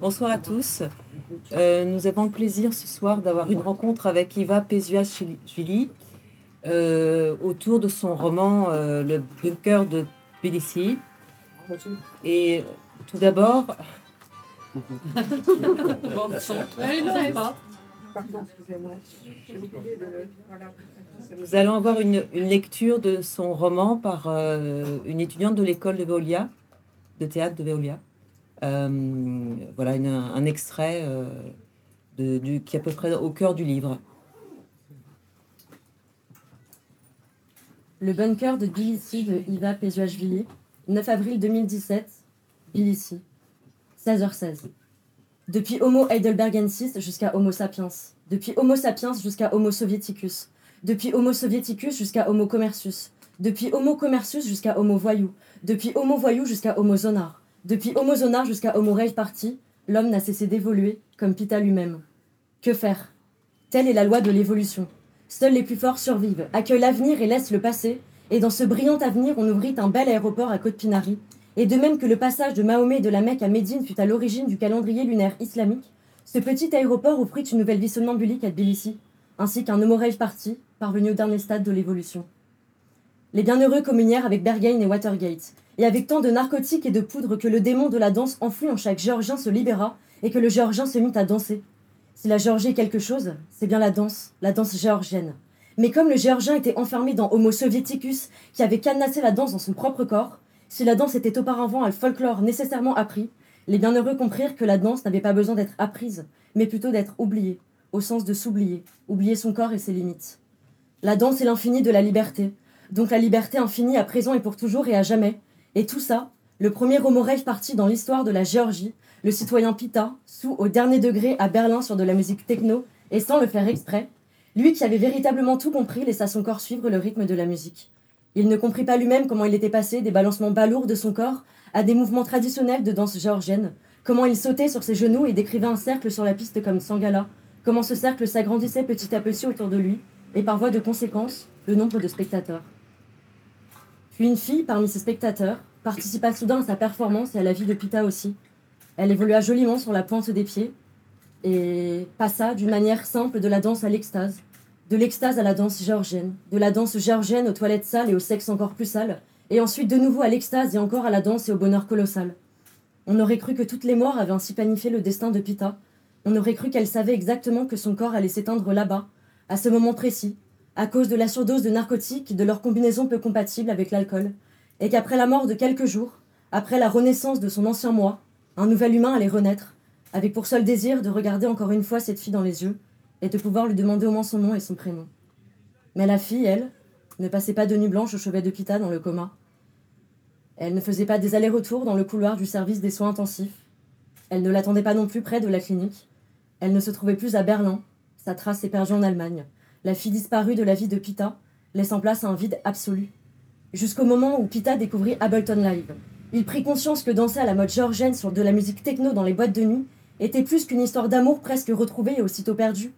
Bonsoir à tous. Euh, nous avons le plaisir ce soir d'avoir une rencontre avec Iva Pesuashvili euh, autour de son roman euh, Le bunker de Tbilissi. Et tout d'abord, nous allons avoir une, lecture de son roman par une étudiante de l'école de Veolia, de théâtre de Veolia. Euh, voilà un extrait euh, qui est à peu près au cœur du livre. Le bunker de Tbilissi de Iva Pesuashvili, 9 avril 2017, Tbilissi, 16h16. Depuis Homo heidelbergensis jusqu'à Homo sapiens. Depuis Homo sapiens jusqu'à Homo soviéticus. Depuis Homo soviéticus jusqu'à Homo commercius. Depuis Homo commercius jusqu'à Homo voyou. Depuis Homo voyou jusqu'à Homo zonard. Depuis Homo zonard jusqu'à Homo rave party, l'homme n'a cessé d'évoluer, comme Pita lui-même. Que faire? Telle est la loi de l'évolution. Seuls les plus forts survivent, accueillent l'avenir et laissent le passé. Et dans ce brillant avenir, on ouvrit un bel aéroport à Côte-Pinari. Et de même que le passage de Mahomet et de la Mecque à Médine fut à l'origine du calendrier lunaire islamique, ce petit aéroport offrit une nouvelle vie somnambulique à Tbilissi, ainsi qu'un homo rave party parvenu au dernier stade de l'évolution. Les bienheureux communièrent avec Berghain et Watergate, et avec tant de narcotiques et de poudre que le démon de la danse enfoui en chaque Géorgien se libéra et que le Géorgien se mit à danser. Si la Géorgie est quelque chose, c'est bien la danse, la danse géorgienne. Mais comme le Géorgien était enfermé dans Homo soviéticus, qui avait cadenassé la danse dans son propre corps, si la danse était auparavant un folklore nécessairement appris, les bienheureux comprirent que la danse n'avait pas besoin d'être apprise, mais plutôt d'être oubliée, au sens de s'oublier, oublier son corps et ses limites. La danse est l'infini de la liberté, donc la liberté infinie à présent et pour toujours et à jamais. Et tout ça, le premier homo parti dans l'histoire de la Géorgie, le citoyen Pita, sous au dernier degré à Berlin sur de la musique techno, et sans le faire exprès, lui qui avait véritablement tout compris laissa son corps suivre le rythme de la musique. Il ne comprit pas lui-même comment il était passé des balancements balourds de son corps à des mouvements traditionnels de danse géorgienne, comment il sautait sur ses genoux et décrivait un cercle sur la piste comme Sangala, comment ce cercle s'agrandissait petit à petit autour de lui, et par voie de conséquence, le nombre de spectateurs. Puis une fille, parmi ces spectateurs, participa soudain à sa performance et à la vie de Pita aussi. Elle évolua joliment sur la pointe des pieds et passa d'une manière simple de la danse à l'extase, de l'extase à la danse géorgienne, de la danse géorgienne aux toilettes sales et au sexe encore plus sale, et ensuite de nouveau à l'extase et encore à la danse et au bonheur colossal. On aurait cru que toutes les morts avaient ainsi planifié le destin de Pita. On aurait cru qu'elle savait exactement que son corps allait s'éteindre là-bas, à ce moment précis, à cause de la surdose de narcotiques et de leur combinaison peu compatible avec l'alcool, et qu'après la mort de quelques jours, après la renaissance de son ancien moi, un nouvel humain allait renaître, avec pour seul désir de regarder encore une fois cette fille dans les yeux et de pouvoir lui demander au moins son nom et son prénom. Mais la fille, elle, ne passait pas de nuit blanche au chevet de Pita dans le coma. Elle ne faisait pas des allers-retours dans le couloir du service des soins intensifs. Elle ne l'attendait pas non plus près de la clinique. Elle ne se trouvait plus à Berlin, sa trace est perdue en Allemagne. La fille disparue de la vie de Pita, laissant place à un vide absolu. Jusqu'au moment où Pita découvrit Ableton Live. Il prit conscience que danser à la mode géorgienne sur de la musique techno dans les boîtes de nuit était plus qu'une histoire d'amour presque retrouvée et aussitôt perdue.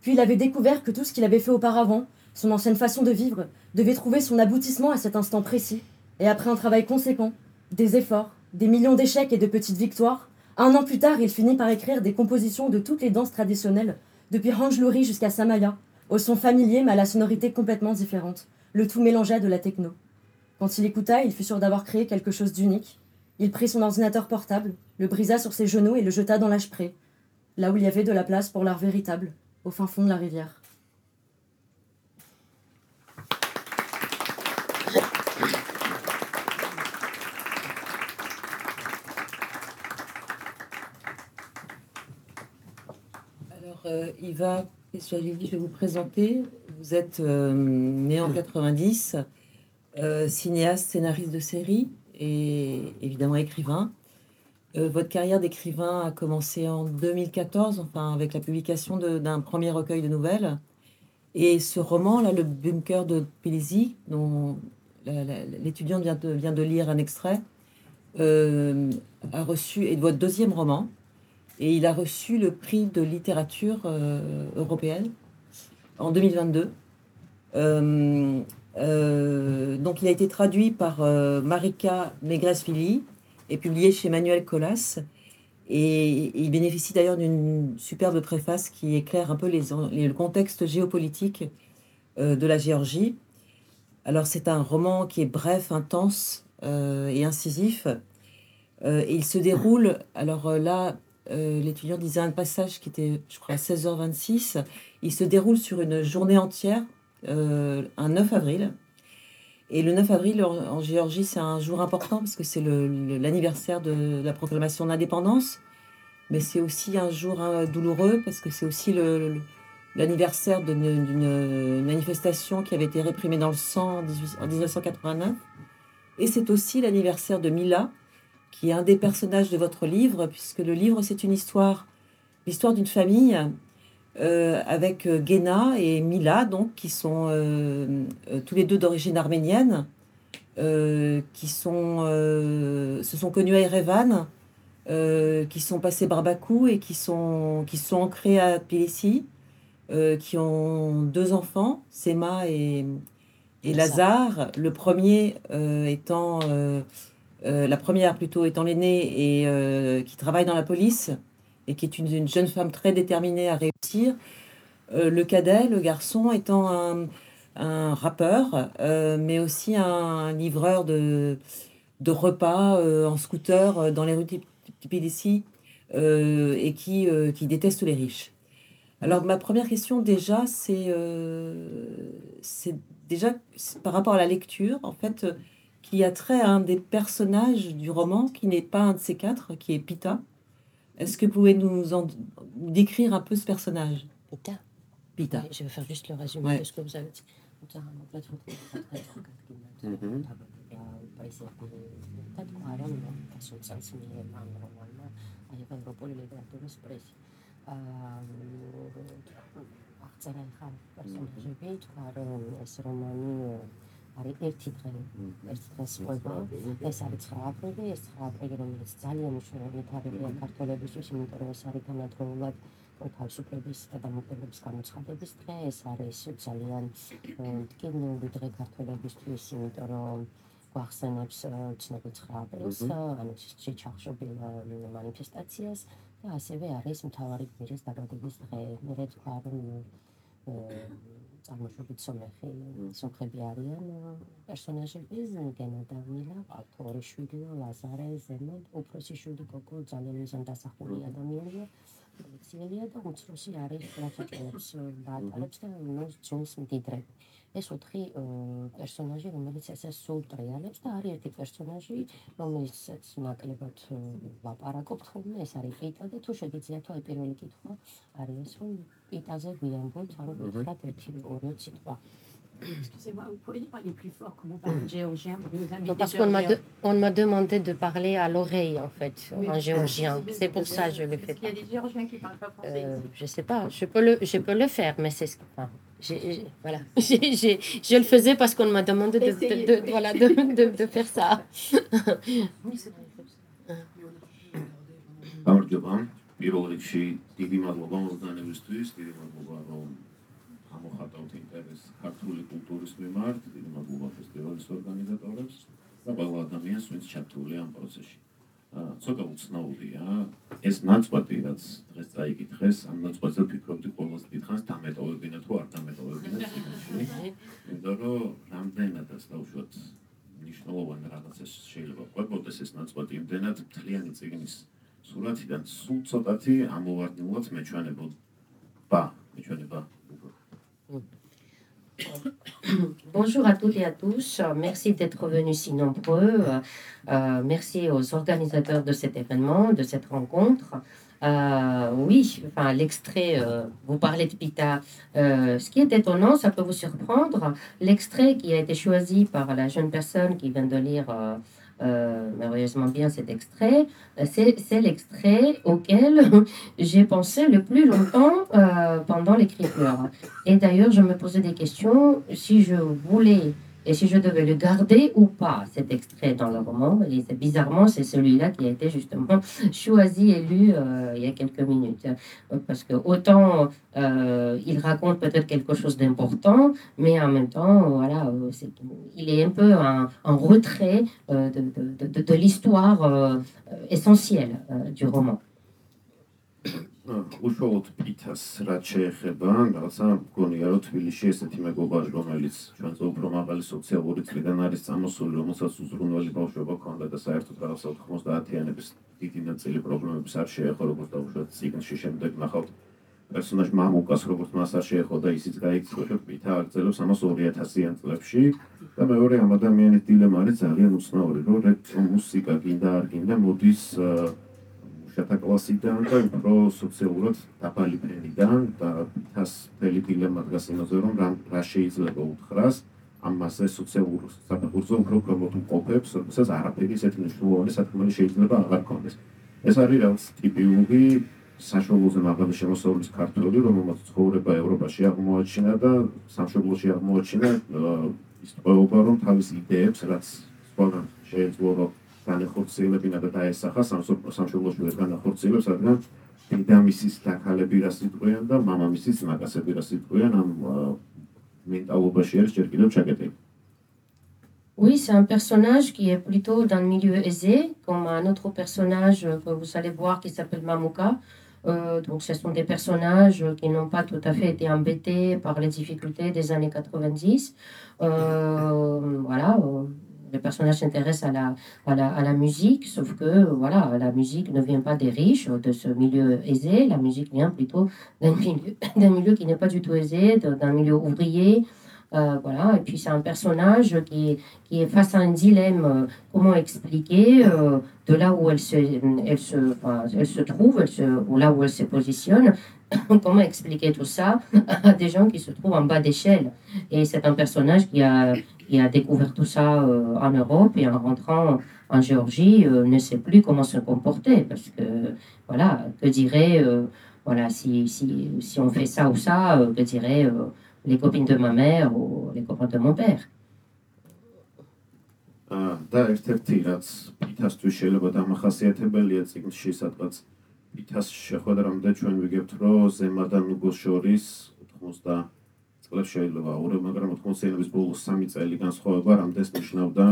Puis il avait découvert que tout ce qu'il avait fait auparavant, son ancienne façon de vivre, devait trouver son aboutissement à cet instant précis. Et après un travail conséquent, des efforts, des millions d'échecs et de petites victoires, un an plus tard, il finit par écrire des compositions de toutes les danses traditionnelles, depuis Hanjlouri jusqu'à Samaya, au son familier mais à la sonorité complètement différente, le tout mélangé de la techno. Quand il écouta, il fut sûr d'avoir créé quelque chose d'unique. Il prit son ordinateur portable, le brisa sur ses genoux et le jeta dans l'âge pré, là où il y avait de la place pour l'art véritable, au fin fond de la rivière. Alors, euh, Iva Pesuashvili, je vais vous présenter. Vous êtes euh, né en 90, euh, cinéaste, scénariste de série et évidemment écrivain. Euh, votre carrière d'écrivain a commencé en 2014, enfin avec la publication d'un premier recueil de nouvelles. Et ce roman, là, Le bunker de Tbilissi, dont l'étudiante vient de, vient de lire un extrait, euh, a reçu, est votre deuxième roman, et il a reçu le prix de littérature européenne en 2022. Euh, euh, donc il a été traduit par euh, Marika Negresvili et publié chez Manuel Colas. Et il bénéficie d'ailleurs d'une superbe préface qui éclaire un peu le contexte géopolitique de la Géorgie. Alors c'est un roman qui est bref, intense et incisif. et il se déroule, alors là, l'étudiant disait un passage qui était, je crois, à 16h26. Il se déroule sur une journée entière, un 9 avril. Et le 9 avril en, Géorgie, c'est un jour important parce que c'est l'anniversaire de la proclamation d'indépendance. Mais c'est aussi un jour hein, douloureux parce que c'est aussi l'anniversaire d'une manifestation qui avait été réprimée dans le sang en, 1989. Et c'est aussi l'anniversaire de Mila, qui est un des personnages de votre livre, puisque le livre, c'est une histoire, l'histoire d'une famille euh, avec euh, Gena et Mila, donc, qui sont euh, tous les deux d'origine arménienne, qui sont, se sont connus à Erevan, qui sont passés Barbakou et qui sont, qui sont ancrés à Tbilissi, qui ont deux enfants, Sema et, et Lazare. Le premier étant, la première plutôt étant l'aînée et qui travaille dans la police et qui est une, jeune femme très déterminée à réussir. Euh, le cadet, le garçon, étant un, un rappeur, euh, mais aussi un livreur de, de repas euh, en scooter dans les rues de Tbilissi et qui, qui déteste les riches. Alors ma première question déjà, c'est c'est déjà par rapport à la lecture, en fait, qui a trait à un des personnages du roman, qui n'est pas un de ces quatre, qui est Pita. Est-ce que vous pouvez nous en décrire un peu ce personnage? Pita. Pita. je vais faire juste le résumé de ce que vous avez dit. არის ერთი დღე ერთი დღე სვება ეს არის 9 აპრილი ეს 9 აპრილი რომელიც ძალიან მნიშვნელოვანი თარიღია ქართველებისთვის იმიტომ რომ ეს არის თანადროულად თავისუფლების და დამოუკიდებლობის გამოცხადების დღე. ეს არის ძალიან ტკივნეული დღე ქართველებისთვის იმიტომ რომ გვახსენებს ცნობილ 9 აპრილს ანუ შეჩახშობილ მანიფესტაციას და ასევე არის მთავარი გმირის დაბადების დღე. მე თქვა რომ წარმოშობით სომეხი სომხები არიან პერსონაჟები გენა და მილა ავტორი შვილი ლაზარე ზემო უფროსი შვილი კოკო ძალიან მიზან დასახული ადამიანია პოლიციელია და უცროსი არის ტრაფიკერებს ბატალებს და ნუ ძონს მდიდრები ეს ოთხი პერსონაჟი, რომელიც ესეს სულ ტრიალებს და არის ერთი პერსონაჟი, რომელიცაც ნაკლებად ლაპარაკობთ ხოლმე, ეს არის პიტა და თუ შეგიძლიათ აი პირველი კითხვა არის ეს, რომ პიტაზე გვიამბობთ, ანუ გითხრათ ერთი ორი სიტყვა. Excusez-moi, vous pourriez parler plus fort comme on parle géorgien Parce qu'on m'a de, on m'a demandé de parler à l'oreille en fait oui. en géorgien. C'est pour ça que je le fais. Il y a des géorgiens qui parlent pas français. Euh, je sais pas. Je peux le, je peux le faire, mais c'est ce. Enfin, j'ai, voilà. j'ai, je le faisais parce qu'on m'a demandé de, de, de, voilà, de, de, faire ça. გამარჯობა. პირველ რიგში დიდი მადლობა მოძანებისთვის, დიდი მადლობა რომ ამოხატავთ ინტერესს ქართული კულტურის მიმართ, დიდი მადლობა ფესტივალის ორგანიზატორებს და ყველა ადამიანს, ვინც ჩართულია ამ პროცესში. ცოტა უცნაურია. ეს ნაწყვეტი რაც დღეს წაიკითხეს ამ ნაწყვეტზე ვფიქრობდი ყოველს დიდხანს დამეტოვებინა თუ არ დამეტოვებინა ციგნში იმიტომ რომ რამდენადაც დავუშვათ მნიშვნელოვანი რაღაცა შეიძლება ყვებოდეს ეს ნაწყვეტი. იმდენად მთლიანი ციგნის სურათიდან სულ ცოტათი ამოვარდნილად მეჩვენებოდა მეჩვენება Bonjour à toutes et à tous. Merci d'être venus si nombreux. Euh, merci aux organisateurs de cet événement, de cette rencontre. Euh, oui, enfin, l'extrait, euh, vous parlez de Pita. ce qui est étonnant, ça peut vous surprendre, l'extrait qui a été choisi par la jeune personne qui vient de lire euh, merveilleusement bien cet extrait. Euh, c'est l'extrait auquel j'ai pensé le plus longtemps euh, pendant l'écriture. Et d'ailleurs, je me posais des questions si je voulais et si je devais le garder ou pas, cet extrait dans le roman. Et bizarrement, c'est celui-là qui a été justement choisi et lu euh, il y a quelques minutes. Parce que autant euh, il raconte peut-être quelque chose d'important, mais en même temps, voilà, euh, il est un peu en, retrait de, de, de, de l'histoire essentielle du roman. უშუალოდ პითას რაც შეეხება, რაღაცა მგონია რომ თბილისში ესეთი მეგობარი, რომელიც ჩვენზე უფრო მაღალი სოციალური წრიდან არის წამოსული, რომელსაც უზრუნველი ბავშვობა ჰქონდა და საერთოდ რაღაცა 90-იანების დიდი ნაწილი პრობლემების არ შეეხო, როგორც დაუშვათ ციგნში შემდეგ ნახავთ. პერსონაჟ მამუკას როგორც მას არ შეეხო და ისიც გაიქცევა პითა აგზელოს ამას 2000-იან წლებში და მეორე ამ ადამიანის დილემა არის ძალიან უცნაური, რომ რეტრო მუსიკა გინდა არ გინდა მოდის მუშათა კლასიდან და უფრო სოციალურად დაბალი ფენიდან და თას ფელი დილემა დგას იმაზე რომ რა შეიძლება უთხრას ამაზე სოციალურ საფუძველზე უფრო პრომოტუყოფებს, როდესაც არაფერი ისეთი მნიშვნელოვანი სათქმელი შეიძლება აღარ კონდეს. ეს არის რაღაც ტიპიური საშუალოზე მაღალი შემოსავლის ქართველი, რომელმაც ცხოვრება ევროპაში აღმოაჩინა და სამშობლოში აღმოაჩინა ის თქოება, რომ თავის იდეებს, რაც სხვა შეიძლება განახორციელებინა და დაესახა სამშობლოში ვერ განახორციელებს, რადგან დედამისის დაქალები რას იტყვიან და მამამისის ნაკასები რას იტყვიან ამ მენტალობაში არის ჯერ კიდევ ჩაკეტილი. Oui, c'est un personnage qui est plutôt dans le milieu aisé, comme un autre personnage que vous allez voir qui s'appelle Mamuka. Euh, donc, ce sont des personnages qui n'ont pas tout à fait été embêtés par les difficultés des années 90. Euh, voilà, euh, le personnage s'intéresse à la, à, la, musique, sauf que voilà, la musique ne vient pas des riches, de ce milieu aisé. La musique vient plutôt d'un milieu, milieu, qui n'est pas du tout aisé, d'un milieu ouvrier. Euh, voilà, et puis c'est un personnage qui, qui, est face à un dilemme. Euh, comment expliquer euh, de là où elle se, elle se, elle se trouve, ou là où elle se positionne, comment expliquer tout ça à des gens qui se trouvent en bas d'échelle? Et c'est un personnage qui a, qui a découvert tout ça en Europe et en rentrant en Géorgie, ne sait plus comment se comporter. Parce que, voilà, que dirait, voilà, si, si, si, on fait ça ou ça, que dirait les copines de ma mère ou les copains de mon père. და ერთ-ერთი რაც პითასთვის შეიძლება დამახასიათებელია ციგნში სადღაც პითას შეხვედრამდე ჩვენ ვიგებთ რომ ზემა და ნუგოს შორის 80 წლებს შეიძლება აურე მაგრამ 80-იანების ბოლოს 3 წელი განსხვავება რამდენს ნიშნავდა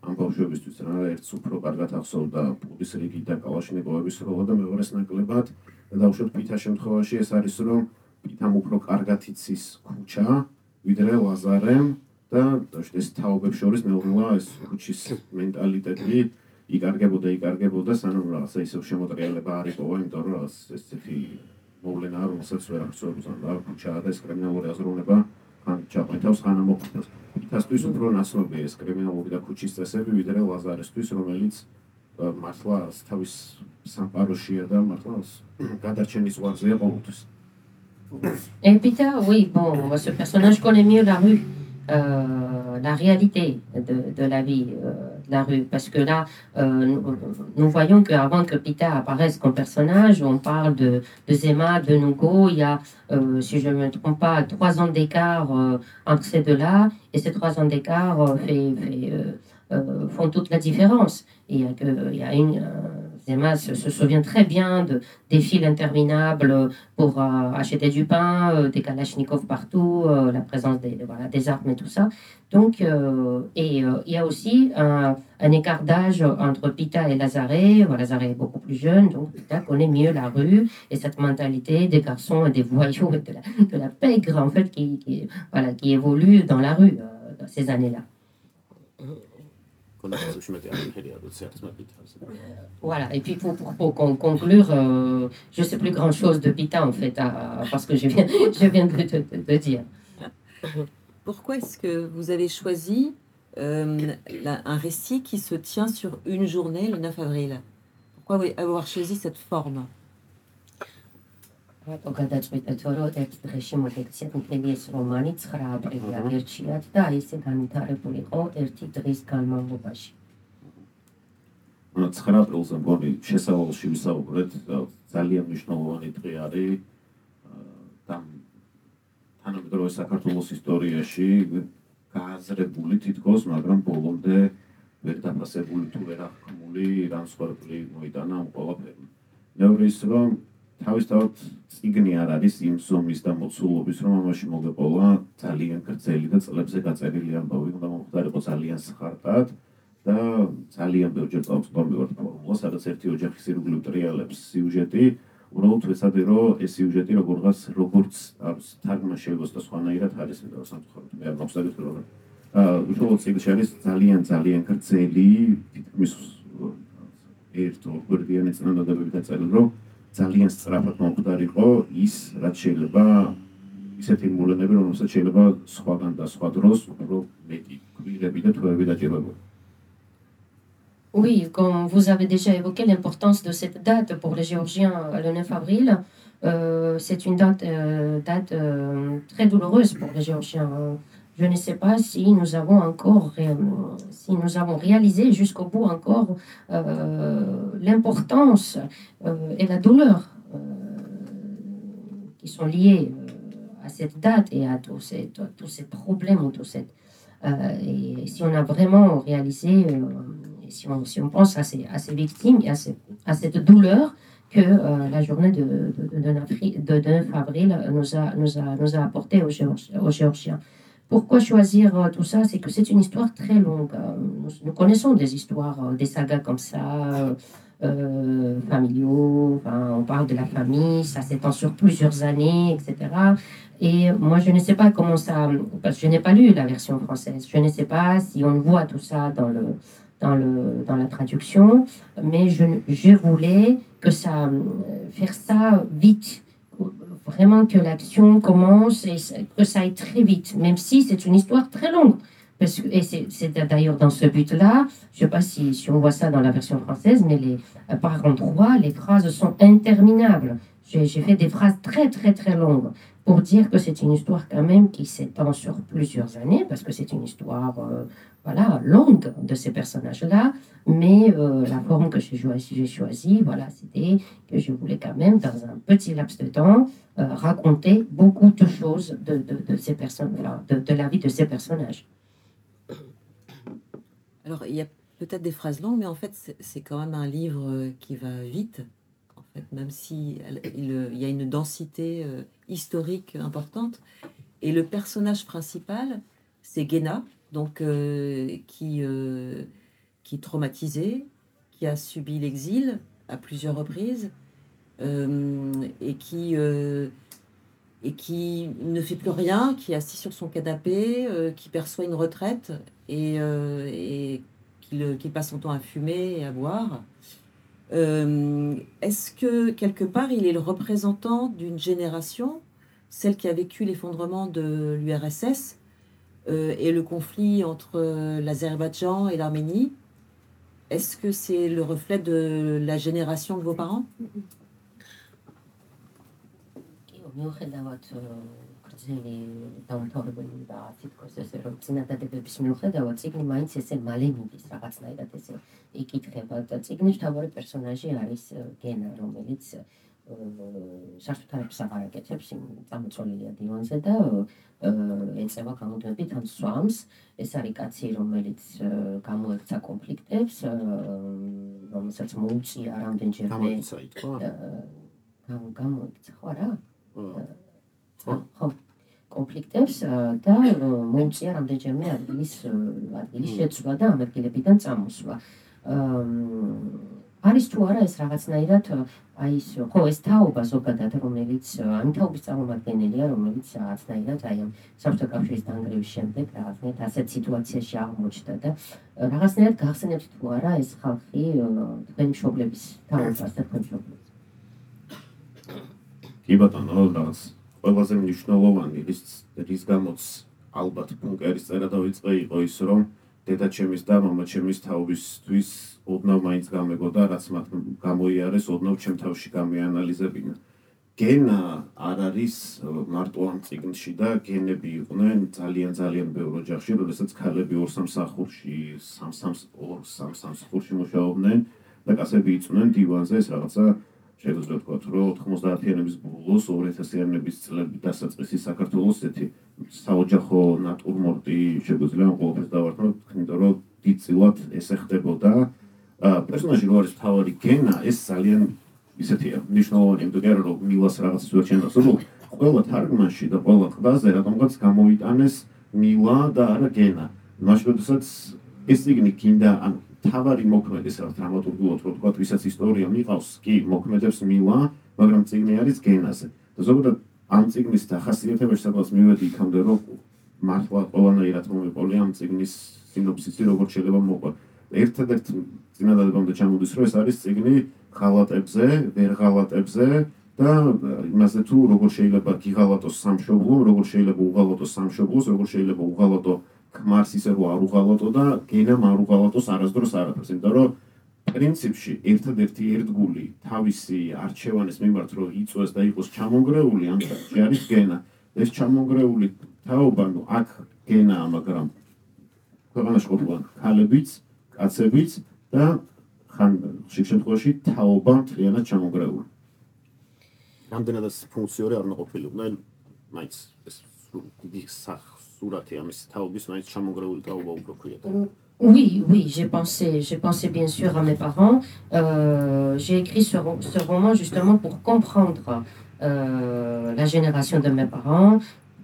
ამ ბავშვებისთვის რა ერთს უფრო კარგად ახსოვდა პუდის რიგი და კალაშნიკოვების როლა და მეორეს ნაკლებად და დაუშვათ პითას შემთხვევაში. ეს არის რომ პიტამ უფრო კარგად იცის ქუჩა, ვიდრე ლაზარემ და ეს თაობებს შორის მეუღლა ეს ქუჩის მენტალიტეტი იკარგებოდა, იკარგებოდა, სანამ რაღაცა ისევ შემოტრიალება არ იყო, იმიტომ რომ რაღაც ესეთი მოვლენა რომელსაც ვერ აღწევს ან ქუჩა და ეს კრიმინალური აზროვნება ან ჩაყვეთავს ან ამოყვეთავს. პიტასთვის უფრო ნაცნობია ეს კრიმინალური და ქუჩის წესები, ვიდრე ლაზარესთვის, რომელიც მართლა თავის სამყაროშია და მართლა გადარჩენის ვარზეა ყოველთვის. Peter, oui, bon, ce personnage connaît mieux la rue, la réalité de, la vie euh, de la rue. Parce que là, euh, nous, voyons qu'avant que Peter apparaisse comme personnage, on parle de, de Zema, de Nugo. Il y a, si je ne me trompe pas, trois ans d'écart entre ces deux-là. Et ces trois ans d'écart font toute la différence. Il il y a une Se, souvient très bien de, des files interminables pour euh, acheter du pain, euh, des kalachnikovs partout, euh, la présence des, voilà, des armes et tout ça. Donc, et il y a aussi un, écart d'âge entre Pita et Lazare. Lazare est beaucoup plus jeune, donc Pita connaît mieux la rue et cette mentalité des garçons et des voyous et de la, pègre en fait qui, voilà, qui évolue dans la rue ces années-là. Voilà, et puis pour, pour, conclure, euh, je ne sais plus grand-chose de Pita en fait, parce que je viens, je viens de te dire. Pourquoi est-ce que vous avez choisi euh, un récit qui se tient sur une journée, le 9 avril? Pourquoi avoir choisi cette forme? რატო გადაწყვეტეთო რომ ერთ დღეში მოგექციათ მთელი ეს რომანი 9 აპრილი აღერჩიათ და ისე განვითარებულიყო ერთი დღის განმავლობაში. ანუ 9 აპრილზე მგონი შესავალში ვისაუბრეთ ძალიან მნიშვნელოვანი დღე არის და თანამედროვე საქართველოს ისტორიაში გააზრებული თითქოს, მაგრამ ბოლომდე ვერ დაფასებული თუ ვერ აღქმული რამსხვერპლი მოიტანა ამ ყველაფერმა. მეორე ის რომ თავისთავად ციგნი არ არის იმ ზომის და მოცულობის, რომ ამაში მოგეყოლა ძალიან გრძელი და წლებზე გაწერილი ამბავი, უნდა მომხდარიყო ძალიან სხარტად და ძალიან ბევრჯერ წავწდომი ვარ ფორმულა, სადაც ერთი ოჯახის ირგვლივ ტრიალებს სიუჟეტი, უბრალოდ ვეცადე რომ ეს სიუჟეტი როგორღაც როგორც არის თარგმნა შეიძლება და სხვანაირად არის მე სამწუხაროდ. მე არ მოგსაგეთ რომ აა უშუალოდ ციგნში არის ძალიან ძალიან გრძელი თითქმის ერთ ორგვერდიანი წინადადებები დაწერილი რომ ძალიან სწრაფად მომხდარიყო ის რაც შეიძლება ისეთი მოვლენები რომელსაც შეიძლება სხვაგან და სხვა დროს უფრო მეტი გვირები და თვეები დაჭირებოდა Oui, comme vous avez déjà évoqué l'importance de cette date pour les Géorgiens le 9 avril, euh, c'est une date, euh, date euh, très douloureuse pour les Géorgiens. Je ne sais pas si nous avons encore, si nous avons réalisé jusqu'au bout encore l'importance et la douleur qui sont liés à cette date et à tous ces, tous ces problèmes, tous cette, et si on a vraiment réalisé si on, si on pense à ces, à ces, victimes et à, ces, à cette douleur que euh, la journée de, de, de, de, 9 avril nous a, nous a, nous a apporté aux Géorgiens. Pourquoi choisir euh, tout ça? C'est que c'est une histoire très longue. Euh, nous, connaissons des histoires, des sagas comme ça, euh, familiaux, enfin, on parle de la famille, ça s'étend sur plusieurs années, etc. Et moi, je ne sais pas comment ça, parce que je n'ai pas lu la version française, je ne sais pas si on voit tout ça dans le, dans, le, dans la traduction, mais je, je voulais que ça, faire ça vite, vraiment que l'action commence et que ça aille très vite, même si c'est une histoire très longue. Parce que, et c'est d'ailleurs dans ce but-là, je ne sais pas si, si, on voit ça dans la version française, mais les, par endroits, les phrases sont interminables. J'ai fait des phrases très très très longues pour dire que c'est une histoire quand même qui s'étend sur plusieurs années, parce que c'est une histoire euh, voilà, longue de ces personnages-là, mais euh, la forme que j'ai choisie, choisi, voilà, c'était que je voulais quand même, dans un petit laps de temps, euh, raconter beaucoup de choses de, ces personnes, de, de, la vie de ces personnages. Alors, il y a peut-être des phrases longues, mais en fait, c'est quand même un livre qui va vite, même s'il il, y a une densité euh, historique importante. Et le personnage principal, c'est Guéna, donc euh, qui, euh, qui est traumatisé, qui a subi l'exil à plusieurs reprises euh, et qui et qui ne fait plus rien, qui est assis sur son canapé, qui perçoit une retraite et, et qui, passe son temps à fumer et à boire. Est-ce que quelque part il est le représentant d'une génération, celle qui a vécu l'effondrement de l'URSS, euh, et le conflit entre euh, l'Azerbaïdjan et l'Arménie, est-ce que c'est le reflet de la génération de vos parents? გრძელი დამთავრებული და თითქოს ესე რომ წინადადებების მიუხედავად ციგნი მაინც ესე მალე მიდის რაღაცნაირად ესე იკითხება და ციგნის თავარი პერსონაჟი არის გენა რომელიც სასუთარებს აღარ აკეთებს იმ წამოწოლილია დივანზე და ეწევა გამოდმებით ამ სვამს ეს არის კაცი რომელიც გამოექცა კონფლიქტებს რომელსაც მოუწია რამდენჯერმე გამოიცა ითქვა? გამოიცა ხო რა ხო კონფლიქტებს და მოუწია რამდენჯერმე ადგილის ადგილის შეცვლა და ამ ადგილებიდან წამოსვლა არის თუ არა ეს რაღაცნაირად აი ეს ხო ეს თაობა ზოგადად რომელიც ამ თაობის წარმომადგენელია რომელიც რაღაცნაირად აი ამ საბჭოთა კავშირის დანგრევის შემდეგ რაღაცნაირად ასეთ სიტუაციაში აღმოჩნდა და რაღაცნაირად გახსენებთ თუ არა ეს ხალხი თქვენი მშობლების თაობას და თქვენი მშობლების კი ბატონო რაღაც ყველაზე მნიშვნელოვანი ის რის გამოც ალბათ პუნკერის წერა დაიწყე იყო ის რომ დედაჩემის და მამაჩემის თაობისთვის ოდნავ მაინც გამეგოდა, რაც მათ გამოიარეს, ოდნავ ჩემ თავში გამეანალიზებინა. გენა არ არის მარტო ამ ციგნში და გენები იყვნენ ძალიან ძალიან ბევრ ოჯახში, როდესაც ქალები ორ სამსახურში, სამ-სამ ორ სამ-სამ სამსახურში მუშაობდნენ და კაცები იწვნენ დივანზე ეს რაღაცა შეიძლება ვთქვათ, რომ 90-იანების ბოლოს 2000-იანების წლების დასაწყისი საქართველოს ესეთი საოჯახო ნატურმორტი შეგვიძლია ყოველთვის დავართმოთ, იმიტომ რომ დიდწილად ესე ხდებოდა. აა პერსონაჟი რო არის თავი გენა, ეს ძალიან ისეთია, მნიშვნელოვანი, იმიტომ რომ მილას რაღაც ჩენდა, სულ ყველა თარგმანში და ყველა ყდაზე რატომღაც გამოიტანეს მილა და არა გენა. მაშინ როდესაც ეს იგნი კიდე ან თავარი მოქმედეს რა დრამატურგულად რო თქვა, ვისაც ისტორია მიყავს, კი მოქმედებს მილა, მაგრამ წიგნი არის გენაზე. და ზოგადად ამ წიგნის დახასიათებაში სადღაც მივედი იქამდე რომ მართლა ყველანაირად მომიყოლი ამ წიგნის სინოფსისი როგორც შეიძლება მოყვა. ერთადერთ წინადადებამდე ჩამოდის რომ ეს არის წიგნი ღალატებზე, ვერ ღალატებზე და იმაზე თუ როგორ შეიძლება გიღალატოს სამშობლო, როგორ შეიძლება უღალატოს სამშობლოს, როგორ შეიძლება უღალატო ქმარს ისე რომ არ უღალატო და გენამ არ უღალატოს არასდროს არაფერს, იმიტომ რომ პრინციპში ერთადერთი ერთგული თავისი არჩევანის მიმართ რომ იწვეს და იყოს ჩამონგრეული ამ საკითხი არის გენა. ეს ჩამონგრეული თაობა, ну, აქ გენაა, მაგრამ ქვეყანაში ყოფილან ქალებიც, კაცებიც და ხან ხშირ შემთხვევაში თაობა მთლიანად ჩამონგრეული. რამდენადაც ფუნქციური არ ყოფილიყვნენ, მაინც ეს დიდი სახსურათი ამის თაობის მაინც ჩამონგრეული თაობა უფრო ქვია. Oui, oui, j'ai pensé, j'ai pensé bien sûr à mes parents. Euh, j'ai écrit ce, ce, roman justement pour comprendre euh, la génération de mes parents,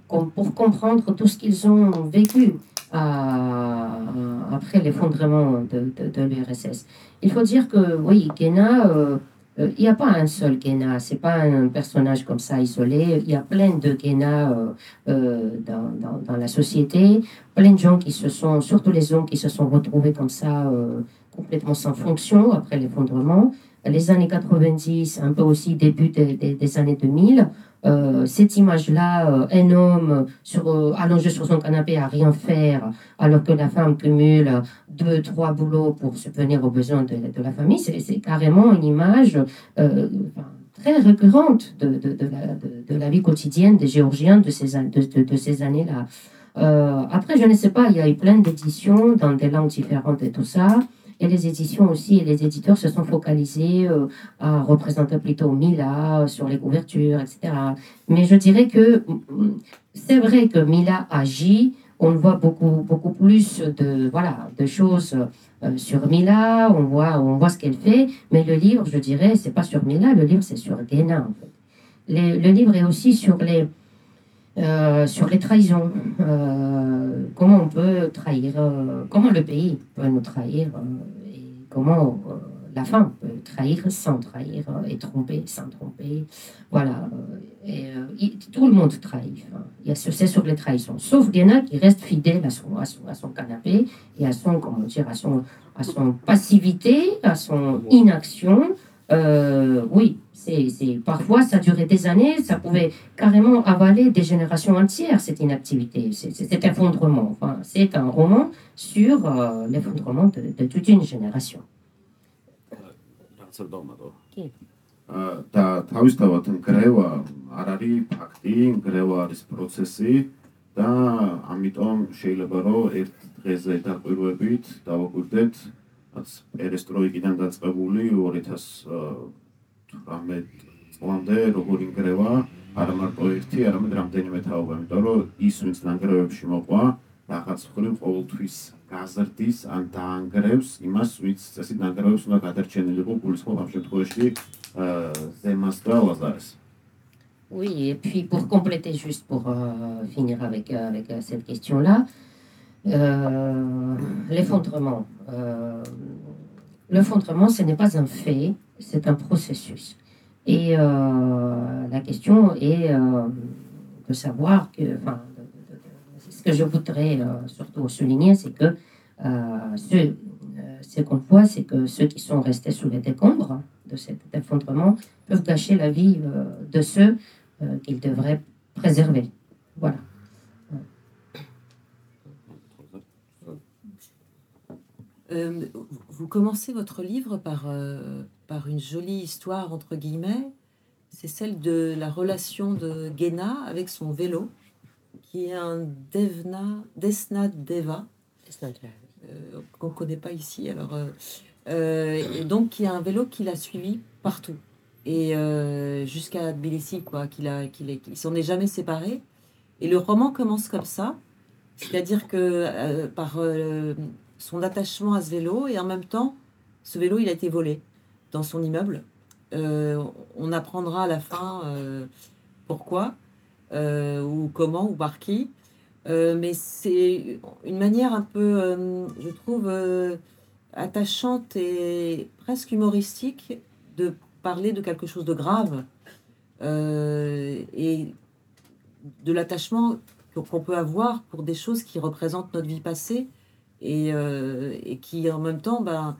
pour comprendre tout ce qu'ils ont vécu après l'effondrement de, de, l'URSS. Il faut dire que, oui, Guéna, euh, il n'y a pas un seul Guéna, c'est pas un personnage comme ça isolé. Il y a plein de Guéna dans, dans, dans, la société plein de gens qui se sont, surtout les hommes qui se sont retrouvés comme ça, euh, complètement sans fonction après l'effondrement. Les années 90, un peu aussi début des, années 2000, euh, cette image-là, euh, un homme sur, allongé sur son canapé à rien faire, alors que la femme cumule deux, trois boulots pour subvenir aux besoins de, la famille, c'est carrément une image très récurrente de, la, vie quotidienne des Géorgiens de ces, de, ces années-là. Euh, après, je ne sais pas, il y a eu plein d'éditions dans des langues différentes et tout ça. Et les éditions aussi, et les éditeurs se sont focalisés euh, à représenter plutôt Mila euh, sur les couvertures, etc. Mais je dirais que mm, c'est vrai que Mila agit, on voit beaucoup, beaucoup plus de, voilà, de choses sur Mila, on voit, on voit ce qu'elle fait, mais le livre, je dirais, c'est pas sur Mila, le livre, c'est sur Gena. En le livre est aussi sur les, euh, sur les trahisons. Euh, comment on peut trahir, euh, comment le pays peut nous trahir et comment la femme peut trahir sans trahir et tromper sans tromper. Voilà. Et, tout le monde trahit. Hein. C'est sur les trahisons. Sauf Guéna qui reste fidèle à son, à son, à son, canapé et à son, comment dire, à son, à son passivité, à son inaction. oui, c'est, parfois, ça durait des années, ça pouvait carrément avaler des générations entières, cette inactivité, cet effondrement. Enfin, c'est un roman sur euh, l'effondrement de, de, toute une génération. და თავისთავად ნგრევა არ არის ფაქტი, ნგრევა არის პროცესი და ამიტომ შეიძლება რომ ერთ დღეზე დაკვირვებით დავაკვირდეთ რაც პერესტროიკიდან დაწყებული 2000 18 წლამდე როგორ ინგრევა არა მარტო ერთი, არამედ რამდენიმე თაობა, იმიტომ რომ ის ვინც ნანგრევებში მოყვა, რაღაც მხრივ ყოველთვის გაზრდის ან დაანგრევს იმას, ვინც წესით ნანგრევებს უნდა გადარჩენილიყო, გულისხმობ ამ შემთხვევაში ზემას და ლაზარეს. Oui, et puis pour compléter, juste pour euh, finir avec, euh, avec euh, cette question-là, euh, l'effondrement. Euh, l'effondrement, ce n'est pas un fait, c'est un processus. Et euh, la question est euh, de savoir que, enfin, ce que je voudrais euh, surtout souligner, c'est que ce, ce qu'on voit, c'est que ceux qui sont restés sous les décombres de cet effondrement peuvent gâcher la vie de ceux qu'ils devraient préserver. Voilà. Vous commencez votre livre par par une jolie histoire, entre guillemets. C'est celle de la relation de Gena avec son vélo, qui est un Devna, Desna Deva, euh, qu'on ne connaît pas ici. Alors, euh, euh, et donc, qui a un vélo qu'il a suivi partout. Et jusqu'à Tbilissi, quoi, qu'il a, qu'il s'en est jamais séparé. Et le roman commence comme ça, c'est-à-dire que par son attachement à ce vélo, et en même temps, ce vélo, il a été volé dans son immeuble. Euh, on apprendra à la fin euh, pourquoi, euh, ou comment, ou par qui. mais c'est une manière un peu, je trouve, attachante et presque humoristique de parler de quelque chose de grave et de l'attachement qu'on peut avoir pour des choses qui représentent notre vie passée et, euh, et qui en même temps, ben,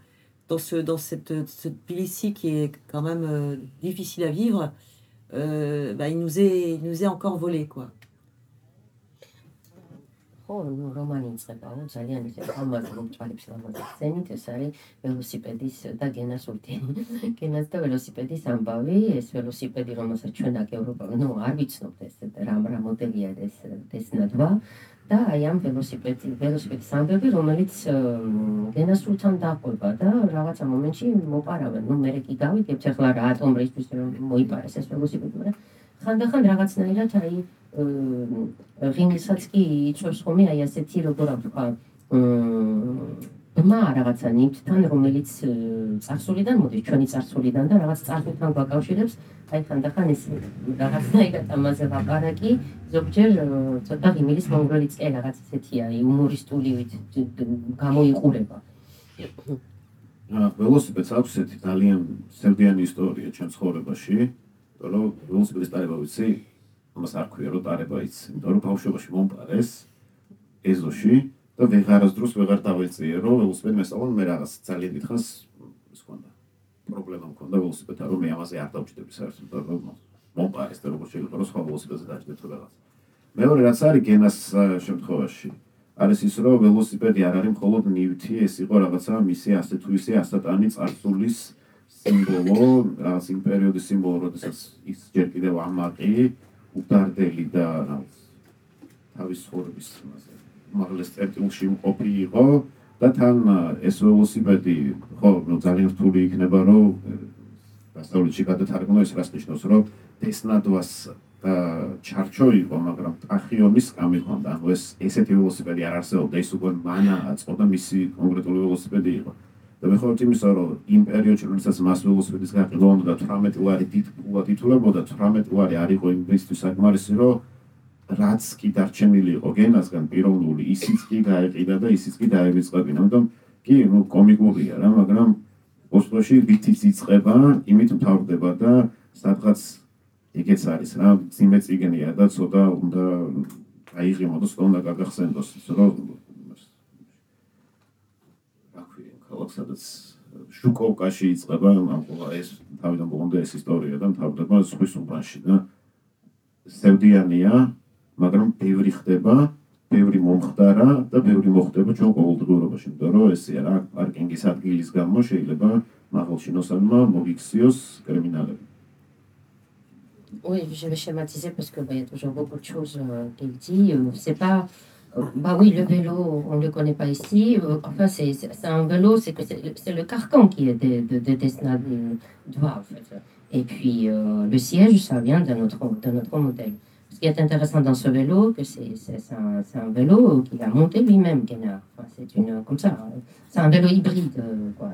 dans, ce, dans cette, cette qui est quand même euh, difficile à vivre, euh, ben, il, nous est, il nous est encore volé. Quoi. ხო, ნუ რომანი იწყებაო, ძალიან ისე ხალხი რომ თვალებს გამოგცენით, ეს არის ველოსიპედის და გენას ურთი. გენას და ველოსიპედის ამბავი, ეს ველოსიპედი, რომელსაც ჩვენ აქ ევროპაში, ნუ არ ვიცნობთ ეს რამ რა მოდელია ეს 2 და აი ამ ველოსიპედი, ველოსიპედის ამბები, რომელიც გენას ურთან დაყვება და რაღაცა მომენტში მოპარავენ. ნუ მე კი გავიგებთ ახლა რა ატომრისთვის რომ მოიპარეს ეს ველოსიპედი, მაგრამ ხანდახან რაღაცნაირად აი რინგსაც კი იწვევს ხოლმე აი ასეთი როგორ ვთქვა მა რაღაცა ნივთთან რომელიც წარსულიდან მოდის ჩვენი წარსულიდან და რაღაც წარსულთან გვაკავშირებს. აი ხანდახან ეს რაღაცნაირად ამაზე ვაპარაკი ზოგჯერ ცოტა ღიმილის მონგროლიც კი რაღაც ესეთია იუმორისტულივით გამოიყურება. ველოსიპედს აქვს ესეთი ძალიან სევდიანი ისტორია ჩემ ცხოვრებაში რომ ველოსიპედის დარება ვიცი ამას არ ქვია რომ დარება იცი იმიტომ რომ ბავშვობაში მომპარეს ეზოში და ვეღარასდროს ვეღარ დავეწიე რომ ველოსიპედი მესწავლონ მე რაღაც ძალიან დიდხანს ის ქონდა პრობლემა მქონდა ველოსიპედთან რომ მე ამაზე არ დავჭდები საერთოდ და მომპარეს და როგორც შეიძლება რომ სხვა ველოსიპედზე დაჭდეთ თუ რაღაც. მეორე რაც არის გენას შემთხვევაში. არის ის რომ ველოსიპედი არ არის მხოლოდ ნივთი ეს იყო რაღაცა მისი ასე თუ ისე ასატანი წარსულის სიმბოლო, იმ პერიოდის სიმბოლო, როდესაც ის ჯერ კიდევ ამაყი, უდარდელი და რაღაც თავის ხორბის მასე მაგლეს წერტილში მყოფი იყო და თან ეს ველოსიპედი ხო, ნუ ძალიან რთული იქნება, რომ დასავლეთში გადათარგმნო ეს რას ნიშნავს, რომ დესნადვას და ჩარჩო იყო, მაგრამ ტახიომის კამი ხონდა. ანუ ეს ესეთი ველოსიპედი არ არსებობდა, ის უკვე მანა აწყო და მისი კონკრეტული ველოსიპედი იყო. და მე ხოთი იმისა რომ იმ პერიოდში როდესაც მას ველოსიპედის გაყიდვა უნდა 18 ლარი დიდ ფულად ითულებოდა 18 ლარი არ იყო იმისთვის საკმარისი რომ რაც კი დარჩენილი იყო გენასგან პიროვნული ისიც კი გაეყიდა და ისიც კი დაევიწყებინა ამიტომ კი ნუ კომიკურია რა მაგრამ ოსლოში ვითიც იწება იმით მთავრდება და სადღაც ეგეც არის რა ძიმე წიგნია და ცოტა უნდა აიღიმო და უნდა გაგახსენდოს რომ ქალაქ სადაც შუკოვკაში იწყება ამ ეს თავიდან ბოლომდე ეს ისტორია და მთავრდება ზღვის უბანში და სევდიანია მაგრამ ბევრი ხდება ბევრი მომხდარა და ბევრი მოხდება ჩვენ ყოველდღიურობაში იმიტომ რომ ესე რა პარკინგის ადგილის გამო შეიძლება მაღალშინოსანმა მოგიქციოს კრიმინალები Oui, je vais schématiser parce qu'il bah, y a toujours beaucoup de choses euh, qu'il dit. C'est pas Bah oui, le vélo, on ne le connaît pas ici. Euh, enfin, c'est un vélo, c'est c'est le carcan qui est de, de, de Desna en fait. Et puis, euh, le siège, ça vient de notre, de notre modèle. Ce qui est intéressant dans ce vélo, que c'est un, un, vélo qu'il a monté lui-même, Enfin, c'est une, comme ça, c'est un vélo hybride, euh, quoi.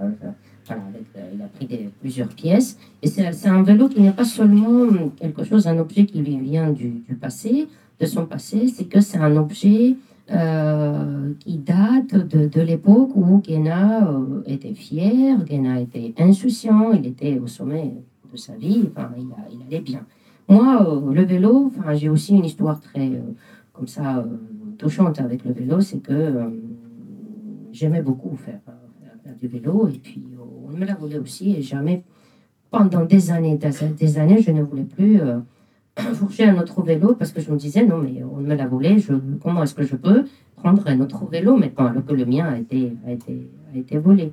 Voilà, avec, il a pris des, plusieurs pièces. Et c'est un vélo qui n'est pas seulement quelque chose, un objet qui lui vient du, du passé, de son passé, c'est que c'est un objet euh, qui date de, de l'époque où Guéna euh, était fier, Guéna était insouciant, il était au sommet de sa vie, enfin, il, allait bien. Moi, euh, le vélo, enfin, j'ai aussi une histoire très, comme ça, touchante avec le vélo, c'est que j'aimais beaucoup faire, faire, du vélo, et puis on me l'a volé aussi, et jamais, pendant des années, des années, je ne voulais plus fourcher un autre vélo parce que je me disais non mais on me l'a volé, je, comment est-ce que je peux prendre un autre vélo maintenant alors que le mien a été, a été, a été volé?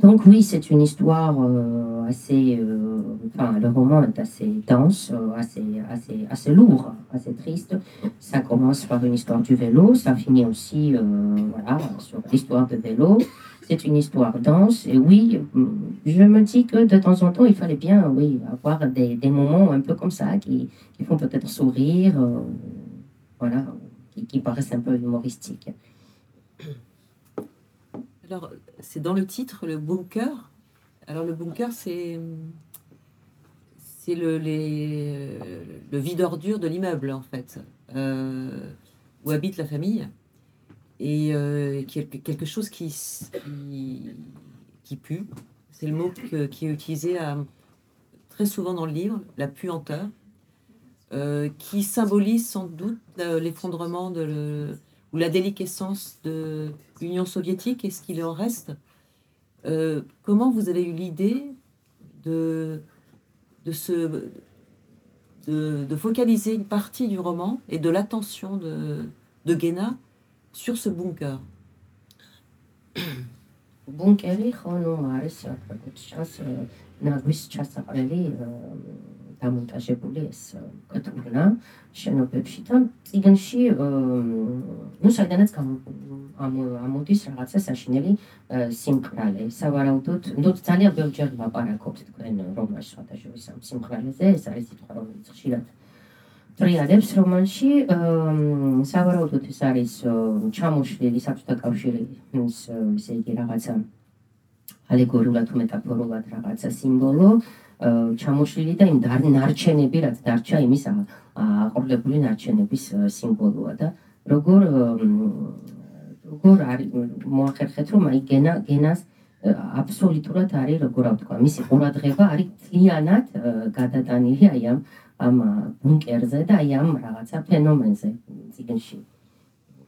Donc oui, c'est une histoire euh, assez, euh, enfin le roman est assez dense, euh, assez, assez, assez lourd, assez triste. Ça commence par une histoire du vélo, ça finit aussi, voilà, sur l'histoire de vélo. C'est une histoire dense. Et oui, je me dis que de temps en temps, il fallait bien, oui, avoir des, moments un peu comme ça qui, qui font peut-être sourire, euh, voilà, qui, paraissent un peu humoristiques. Alors, c'est dans le titre, le bunker. Alors, le bunker, c'est c'est le, le vide ordure de l'immeuble, en fait, euh, où habite la famille et euh, quelque chose qui, qui, pue. C'est le mot qui est utilisé à, très souvent dans le livre, la puanteur, euh, qui symbolise sans doute euh, l'effondrement de ou la déliquescence de l'Union soviétique et ce qu'il en reste. Euh, comment vous avez eu l'idée de, de, se, de, de focaliser une partie du roman et de l'attention de, de Guéna sur ce bunker. ბუნკერი ხო ნუ არის როგორც ჩანს ნაგვის ჩასაყრელი დამონტაჟებული ეს ა, კეთურნა შენობებში და წიგნში ა, ნუ საიდანაც ამ- ამოდის რაღაცა საშინელი სიმყრალე. სავარაუდოდ ნუ ძალიან ბევრჯერ ლაპარაკობთ თქვენ რომანში სხვადასხვა ამ სიმყრალეზე. ეს არის სიტყვა რომელიც ხშირად ტრიალებს რომანში ა, სავარაუდოდ ეს არის ჩამოშლილი საბჭოთა კავშირის ა, ესე იგი რაღაცა ალეგორიულად თუ მეტაფორულად რაღაცა სიმბოლო ჩამოშლილი და იმ ნარჩენები რაც დარჩა იმის ა- აყოლებული ნარჩენების სიმბოლოა და როგორ როგორ არის მოახერხეთ რომ აი გენა გენას აბსოლუტურად არის როგორ ვთქვა მისი ყურადღება არის ძალიანად გადატანილი აი ამ ამ ბუნკერზე და აი ამ რაღაცა ფენომენზე ციგნში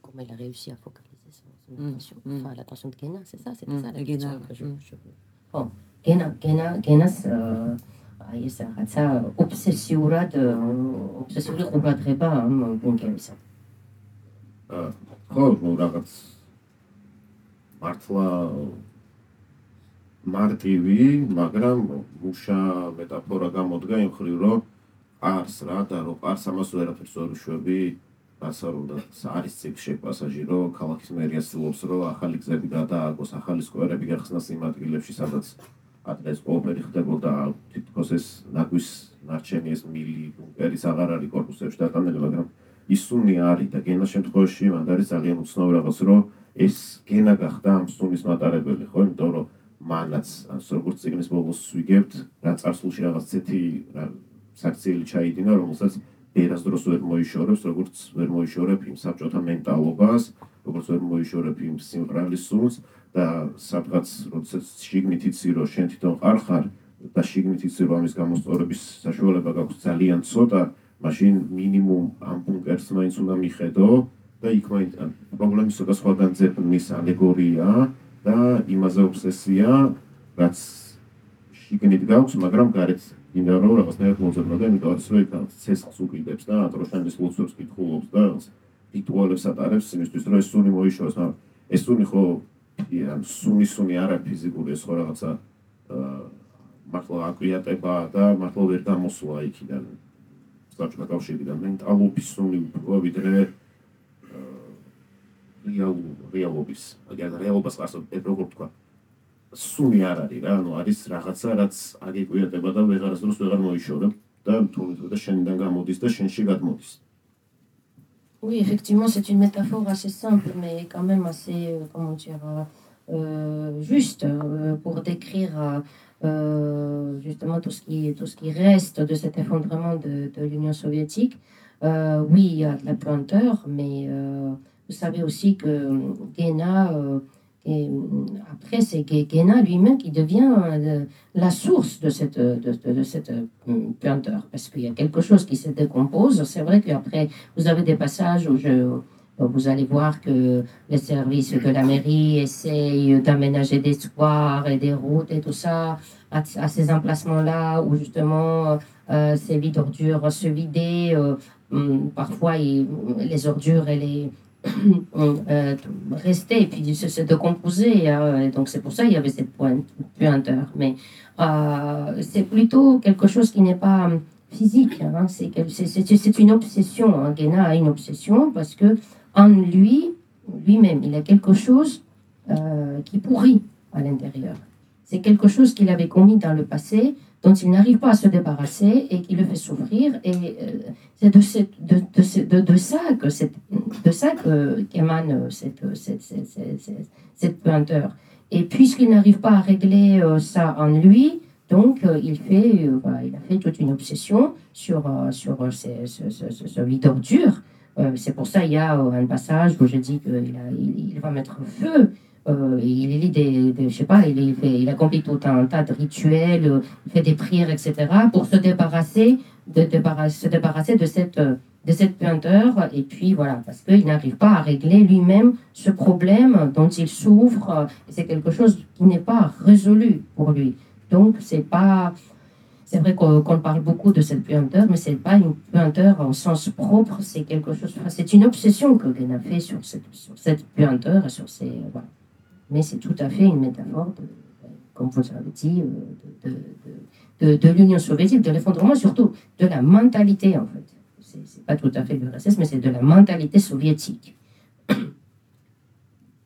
კომელა რეუსია ფოკალიზეს ნაშო ფალა პასუნდ გენას ეს ასე და ასე გენა ხო გენა გენა გენას э, აი ეს რაღაცა ობსესიურად э, ობსესიური ყურადღება ამ ბუნკერისა. ხო, რაღაც მართლა მარტივი, მაგრამ მუშა მეტაფორა გამოდგა იმ ხრივ, რომ არს რა და რომ არს ამას ვერაფერს ვერ უშვები, რაც არ უნდა არის ციკლში პასაჟირო, ქალაქის მერია ცდილობს, რომ ახალი გზები გადააგოს, ახალი სკვერები გახსნას იმ ადგილებში, სადაც ადრეს ოპერი ხდებოდა, თითქოს ეს ნაგვის ნარჩენი ეს მილი ბუნკერის აღარ არის კორპუსებში დატანილი, მაგრამ ისუნი არის და გენა შემთხვევაში მანდ არის ძალიან უცნაური რაღაც, რომ ეს გენა გახდა ამ სუნის მატარებელი, ხო, იმიტომ რომ მანაც როგორც ციგნის ბოლოს ვიგებთ, რა წარსულში რაღაც ცეთი საქციელი ჩაიდინა, რომელსაც ერას დროს ვერ მოიშორებს, როგორც ვერ მოიშორებ იმ საბჭოთა მენტალობას, როგორც ვერ მოიშორებ იმ სიმღრალის სუნს და სადღაც როდესაც შიგნით იცი რომ შენ თვითონ ყარ ხარ და შიგნით იცი რომ ამის გამოსწორების საშუალება გაქვს ძალიან ცოტა, მაშინ მინიმუმ ამ ბუნკერს მაინც უნდა მიხედო და იქ მაინც პრობლემის ცოტა სხვაგან ძებნის ალეგორია და იმაზე ობსესია, რაც შიგნით გაქვს, მაგრამ გარეთ მინდა რომ რაღაცნაირად მოძებნა და იმიტომ რომ იქ ცეცხლს უკიდებს და ატროშანის ლოცვებს კითხულობს და რიტუალებს ატარებს იმისთვის რომ ეს სუნი მოიშოროს, მაგრამ ეს სუნი ხო ან სუნი სუნი არა ფიზიკური ეს ხო რაღაცა მართლა აკვიატება და მართლა ვერ გამოსულა იქიდან. საბჭოთა კავშირიდან მენტალობის სუნი უფრო ვიდრე რეალურ რეალობის აგერ რეალობას ასე როგორ ვთქვა სუნი არ არის რა ანუ არის რაღაცა რაც აგეკვიატება და ვეღარასდროს ვეღარ მოიშორებ და თუნდაც და შენიდან გამოდის და შენში გადმოდის Oui, effectivement, c'est une métaphore assez simple, mais quand même assez, euh, comment dire, euh, euh, juste euh, pour décrire euh, euh, justement tout ce, qui, tout ce qui reste de cet effondrement de, de l'Union soviétique. Euh, oui, il y a de la puanteur, mais euh, vous savez aussi que Guéna, euh, et, après, c'est Guéna lui-même qui devient euh, la source de cette, de, de- de cette euh, puanteur, parce qu'il y a quelque chose qui se décompose. C'est vrai qu'après, vous avez des passages où je, vous allez voir que les services de la mairie essayent d'aménager des squares et des routes et tout ça à, à ces emplacements-là où justement euh, ces vides ordures se vidaient. euh, hum, parfois, il- les ordures et les euh, restaient et puis se, se et donc c'est pour ça qu'il y avait cette pointe, puanteur. Mais euh, c'est plutôt quelque chose qui n'est pas physique. hein, c'est une obsession. Hein. Guéna a une obsession parce que en lui, lui-même, il a quelque chose euh, qui pourrit à l'intérieur. C'est quelque chose qu'il avait commis dans le passé, dont il n'arrive pas à se débarrasser et qui le fait souffrir. Et euh, c'est de, cette- de, de, de- ça que cette, de ça qu'émane cette, cette, cette, cette, cette- cette puanteur. Et puisqu'il n'arrive pas à régler euh, ça en lui, donc euh, il fait, euh, il a fait toute une obsession sur, euh, sur euh, ces- ce, ce, ce. Euh, c'est pour ça il y a euh, un passage où je dis qu'il va mettre feu euh, il lit des, je sais pas, il, fait, il accomplit tout un tas de rituels, euh, il fait des prières, etc., pour se débarrasser de, se débarrasser de cette, de cette puanteur. Et puis voilà, parce qu'il n'arrive pas à régler lui-même ce problème dont il souffre. c'est quelque chose qui n'est pas résolu pour lui. Donc c'est pas, c'est vrai qu'on parle beaucoup de cette puanteur, mais c'est pas une puanteur en sens propre. C'est quelque chose, c'est une obsession que Guen a fait sur cette, sur cette puanteur sur ces, voilà. Mais c'est tout à fait une métaphore, de, comme vous avez dit, euh, de, de, de, de l'Union soviétique, de l'effondrement, surtout de la mentalité en fait. C'est c'est pas tout à fait du racisme, mais c'est de la mentalité soviétique.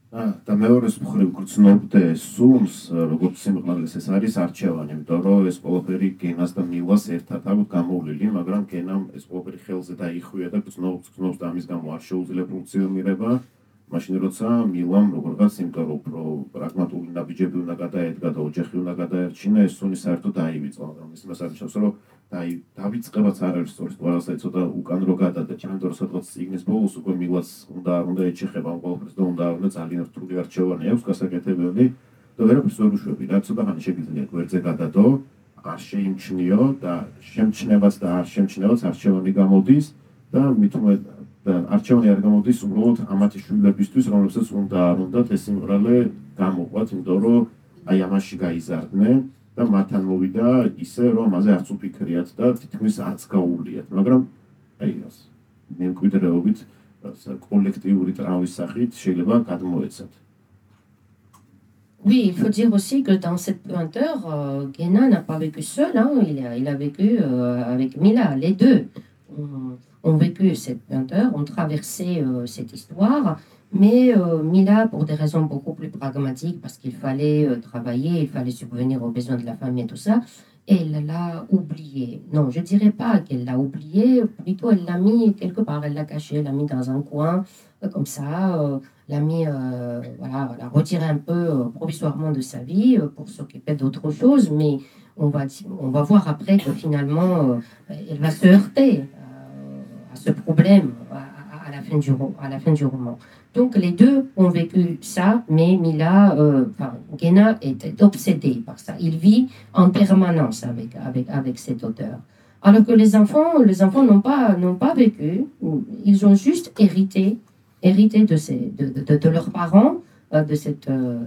ა და მეორეს მხრივ გრძნობდე სულს როგორც სიმღერას ეს არის არჩევანი იმიტომ რომ ეს ყველაფერი გენას და მილას ერთად აქვს გამოვლილი მაგრამ გენამ ეს ყველაფერი ხელზე დაიხვია და გრძნობს გრძნობს და ამის გამო არ შეუძლია ფუნქციონირება მაშინ როცა მილამ როგორღაც იმიტომ რომ უფრო პრაგმატული ნაბიჯები უნდა გადაედგა და ოჯახი უნდა გადაერჩინა ეს სუნი საერთოდ დაივიწყო მაგრამ ის მას არის რომ დაი დავიწყებაც არ არის სწორად ყველასა ცოტა უკან რო გადადა ჩემთან სადღაც სიგნის ბოლოს უკვე მილას უნდა უნდა ეჩეხება ამ ყველაფერს და უნდა უნდა ძალიან რთული არჩევანი აქვს გასაკეთებელი და ვერაფერს ვერ უშვები. რა ცოტა ხანი შეგიძლია გვერდზე გადადო არ შეიმჩნიო და შემჩნევაც და არ შემჩნევაც არჩევანი გამოდის და და არჩევანი არ გამოდის უბრალოდ ამათი შვილებისთვის რომლებსაც უნდა არ უნდათ ეს სიმღრალე გამოყვათ იმიტომ რომ აი ამაში გაიზარდნენ და მათთან მოვიდა ისე რომ ამაზე არც უფიქრიათ და თითქმის არც გაუვლიათ მაგრამ აი ეს მემკვიდრეობით ასე კოლექტიური ტრავმის სახით შეიძლება გადმოეცათ Oui, il faut dire aussi que dans cette puanteur, euh, Guéna n'a pas vécu seul, hein, il, a, il a vécu euh, avec Mila. Les deux ont, ont vécu cette puanteur, ont traversé euh, cette histoire, mais euh, Mila, pour des raisons beaucoup plus pragmatiques, parce qu'il fallait euh, travailler, il fallait subvenir aux besoins de la famille et tout ça, elle l'a oublié. Non, je dirais pas qu'elle l'a oublié, plutôt elle l'a mis quelque part, elle l'a caché, elle l'a mis dans un coin, comme ça. l'a mis, voilà, l'a retiré un peu provisoirement de sa vie pour s'occuper d'autre chose, mais on va, on va voir après que finalement, elle va se heurter ce problème à, la fin du, à la fin du roman. Donc les deux ont vécu ça, mais Mila, euh, enfin, Guéna était obsédé par ça. Il vit en permanence avec, avec, avec cet auteur. Alors que les enfants, les enfants n'ont pas, pas vécu, ils ont juste hérité hérité de, ces, de, de, de leurs parents, euh, de, cette, euh,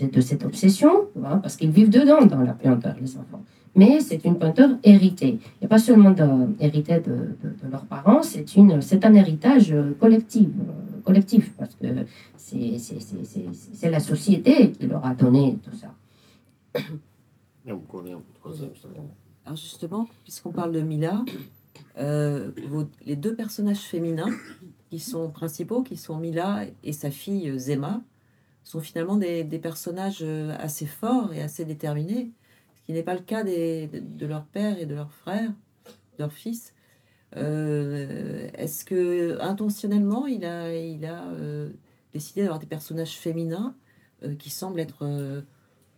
de, cette- obsession, hein, parce qu'ils vivent dedans dans la puanteur, les enfants. Mais c'est une puanteur héritée. Et pas seulement de- héritée de, de, de leurs parents, c'est une- c'est un héritage collectif, euh, collectif parce que c'est c'est- c'est- c'est- c'est la société qui leur a donné tout ça. Alors justement, puisqu'on parle de Mila, euh, vos- les deux personnages féminins qui sont principaux, qui sont Mila et sa fille euh, Zema, sont finalement des, des personnages assez forts et assez déterminés, qui n'est pas le cas des- de, de leur père et de leur frère, de leur fils. Euh, Est-ce que intentionnellement il a, il a euh, décidé d'avoir des personnages féminins euh, qui semblent être euh,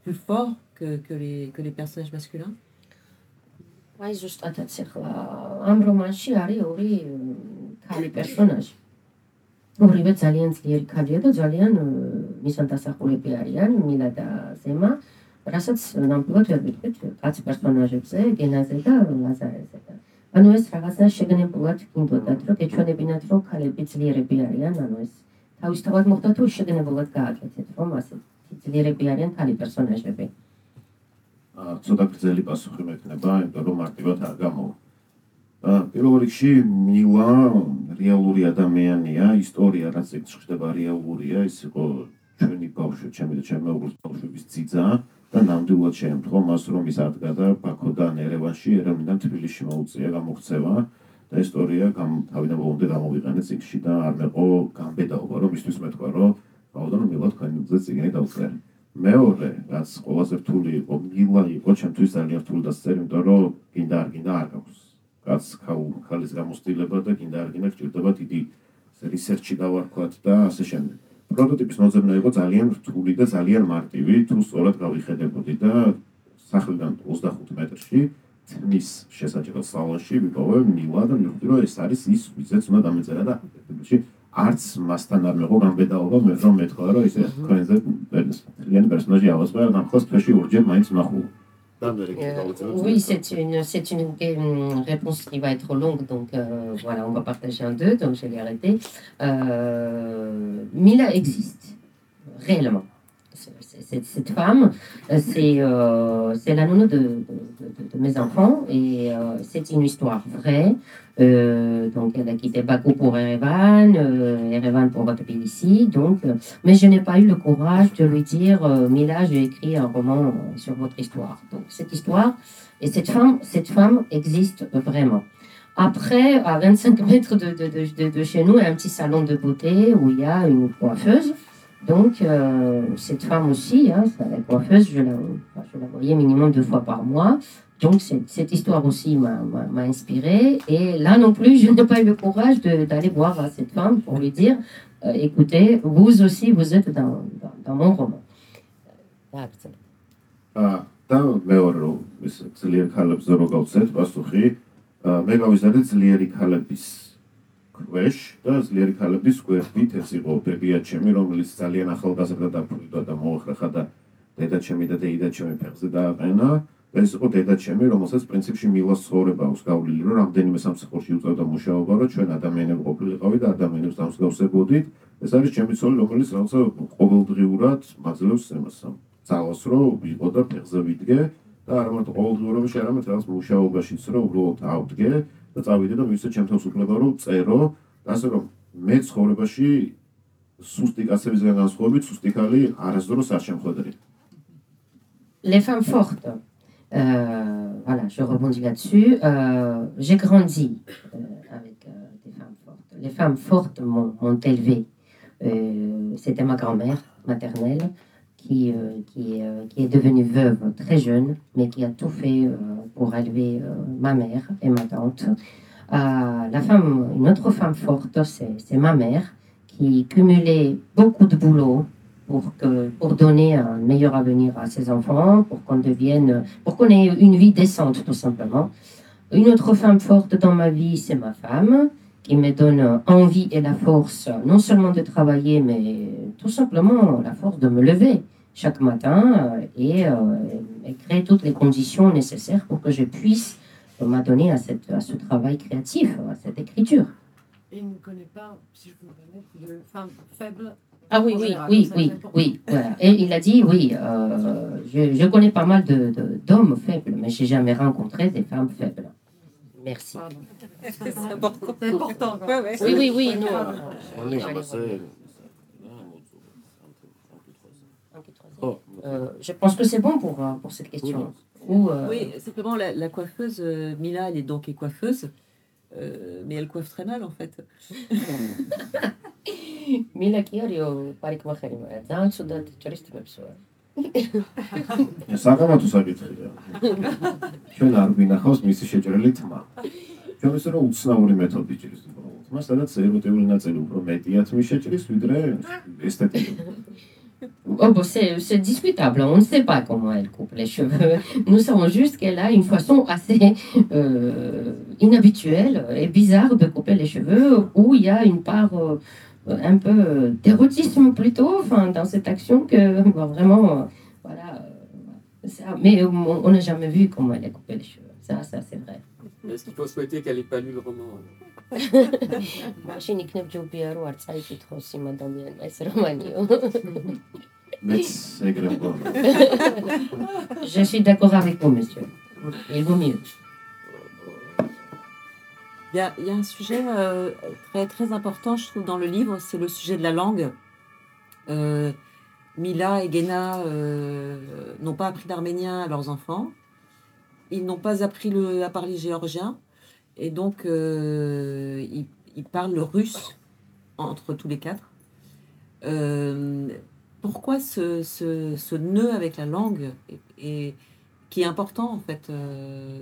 plus forts que, que les, que les personnages masculins აი ზუსტადაც ახლა ამ რომანში არის ორი მ, ქალი პერსონაჟი. ორივე ძალიან ძლიერი ქალია და ძალიან მ, მისანდასახულები არიან მილა და ზემა, რასაც ნამდვილად ვერ ვიტყვით კაცი პერსონაჟებზე, გენაზე და ლაზარეზე. ანუ ეს რაღაცა შეგნებულად გინდოდათ, რომ ეჩვენებინათ, რომ ქალები ძლიერები არიან, ანუ ეს თავისთავად მოხდა თუ შეგნებულად გააკეთეთ, რომ ასე ძლიერები არიან ქალი პერსონაჟები. აა, ცოტა გრძელი პასუხი მექნება, იმიტომ რომ მარტივად არ გამოვა. აა, პირველ რიგში მილა რეალური ადამიანია, ისტორია რაც ეგ ხდება რეალურია, ის იყო ჩვენი ბავშვი, ჩემი და ჩემი მეუღლის ბავშვების ძიძა და ნამდვილად შეემთხვა მას, რომ ის ადგა და ბაქოდან ერევანში, ერევნიდან თბილისში მოუწია გამოქცევა და ისტორია თავიდან ბოლომდე გამოვიყენე ციკში და არ მეყო გამბედაობა, რომ მისთვის მეთქვა, რომ ბავშვი მილა თქვენი ძე ციგნი დავწერე. მეორე, რაც ყველაზე რთული იყო, მილა იყო ჩემთვის ძალიან რთული და სწერი, იმიტომ რომ გინდა არ გინდა არ გაქვს. კაც ქალ- ქალის გამოსtildeება და გინდა არ გინდა გჭირდება დიდი რისერჩი გავარქვათ და ასე შემდეგ. პროტოტიპის მოძებნა იყო ძალიან რთული და ძალიან მარტივი, თუ სწორად გავიხედებოდი და სახლიდან 25 მეტრში თმის შესაჭრელ სალონში ვიპოვე მილა და მივხვდი რომ ეს არის ის ვიზეც უნდა დამეწერა და თბილისში არც მასთან არ მეღო გამბედაობა მე რომ მეთქვა რომ ისე თქვენზე ძალიან პერსონაჟი ავასწრა და ხოს თვეში ორჯერ მაინც Euh, oui, c'est une, c'est une, réponse qui va être longue, donc euh, voilà, on va partager en deux, donc je vais arrêter. Euh, Mila existe réellement. C'est- Cette femme, euh, c'est euh, la nounou de, de- de- de mes enfants et euh, c'est une histoire vraie. Euh, donc, elle a quitté Bakou pour Erevan, euh, Erevan pour Tbilisi. Donc, euh, mais je n'ai pas eu le courage de lui dire Mila, j'ai écrit un roman sur votre histoire. Donc, cette histoire et cette femme, cette femme existe vraiment. Après, à 25 mètres de- de chez nous, il y a un petit salon de beauté où il y a une coiffeuse. Donc, euh, cette femme aussi, hein, la coiffeuse, je la, je la, voyais minimum deux fois par mois. Donc, cette, cette histoire aussi m'a inspirée. Et là non plus, je n'ai pas eu le courage d'aller voir cette femme pour lui dire euh, écoutez, vous aussi, vous êtes dans, dans, dans mon roman. Ah, ქვეშ და ძლიერი ქალების გვერდით ეს იყო ბებია ჩემი რომელიც ძალიან ახალგაზრდა დაფუძნდა და მოახრახა და დედა ჩემი და დეიდა ჩემი ფეხზე დააყენა. და ეს იყო დედა ჩემი რომელსაც პრინციპში მილას ცხოვრება აქვს გავლილი რომ რამდენიმე სამსახურში უწევდა მუშაობა რომ ჩვენ ადამიანები ყოფილიყავი და ადამიანებს დამსგავსებოდით. ეს არის ჩემი ცოლი რომელიც რაღაცა ყოველდღიურად მაძლევს იმას ძალას რო იყო და ფეხზე ვიდგე და არა მარტო ყოველდღიურობაში არამედ რაღაც მუშაობაშიც რომ უბრალოდ ავდგე და წავიდე და მივიცე ჩემ თავს უფლება რომ წერო ასე რომ მე ცხოვრებაში სუსტი კაცებისგან განსხვავებით სუსტი ქალი არასდროს არ შემხვედრი Les femmes fortes. Euh, voilà, je rebondis là-dessus. Euh, J'ai grandi euh, avec euh, des femmes fortes. Les femmes fortes m'ont élevée. Euh, C'était ma grand-mère maternelle qui, euh, qui, euh, qui est devenue veuve très jeune, mais qui a tout fait euh, pour élever ma mère et ma tante. La femme, une autre femme forte, c'est ma mère qui cumulait beaucoup de boulot pour, que, pour donner un meilleur avenir à ses enfants, pour qu'on devienne, pour qu'on ait une vie décente tout simplement. Une autre femme forte dans ma vie, c'est ma femme, qui me donne envie et la force, non seulement de travailler, mais tout simplement la force de me lever chaque matin euh, et, euh, et créer toutes les conditions nécessaires pour que je puisse m'adonner à, cette- à ce travail créatif, à cette écriture. Et il ne connaît pas, si je peux me permettre, de femmes faibles. Ah oui, oui, oui, oui, oui, voilà. Et il a dit, oui, euh, je, je connais pas mal de- de- d'hommes faibles, mais j'ai jamais rencontré des femmes faibles. Merci. C'est important. Oui, oui, oui. Non. Euh, oh. euh, je pense que c'est bon pour, euh, pour cette question. Oui, simplement, la, coiffeuse, Mila, elle est donc coiffeuse, mais elle coiffe très mal, en fait. Mila, qui est-ce ცუდად ჭრისტებს ვარ. საკამათო საკითხია ჩვენ არ ვინახავს მისი შეჭრილი თმა ჩვენ ისე რომ უცნაური მეთოდი ჭრის უბრალოდ თმა სადაც ეროტიული ნაწილი უფრო მეტიათ მიშეჭრის ვიდრე ესთეტიკური Oh, bon, c'est c'est discutable, on ne sait pas comment elle coupe les cheveux. Nous savons juste qu'elle a une façon assez euh, inhabituelle et bizarre de couper les cheveux, où il y a une part euh, un peu d'érotisme plutôt enfin, dans cette action que bon, vraiment, euh, voilà. euh, ça, mais euh, on on n'a jamais vu comment elle a coupé les cheveux. Ça, ça c'est vrai. Est-ce qu'il faut souhaiter qu'elle n'ait pas lu le roman მაშინ იქნებ ჯობია რომ არ წაიკითხოს იმ ადამიანმა ეს რომანიო. მეც ეგრე მგონი Je suis d'accord avec vous, monsieur. Il vaut mieux. Il y a, un sujet euh, très, très important, je trouve, dans le livre, c'est le sujet de la langue. Euh, Mila et Gena euh, n'ont pas appris l'arménien à leurs enfants. Ils n'ont pas appris à parler géorgien. Et donc, euh, ils, parlent le russe entre tous les quatre. Pourquoi ce, nœud avec la langue et, qui est important, en fait,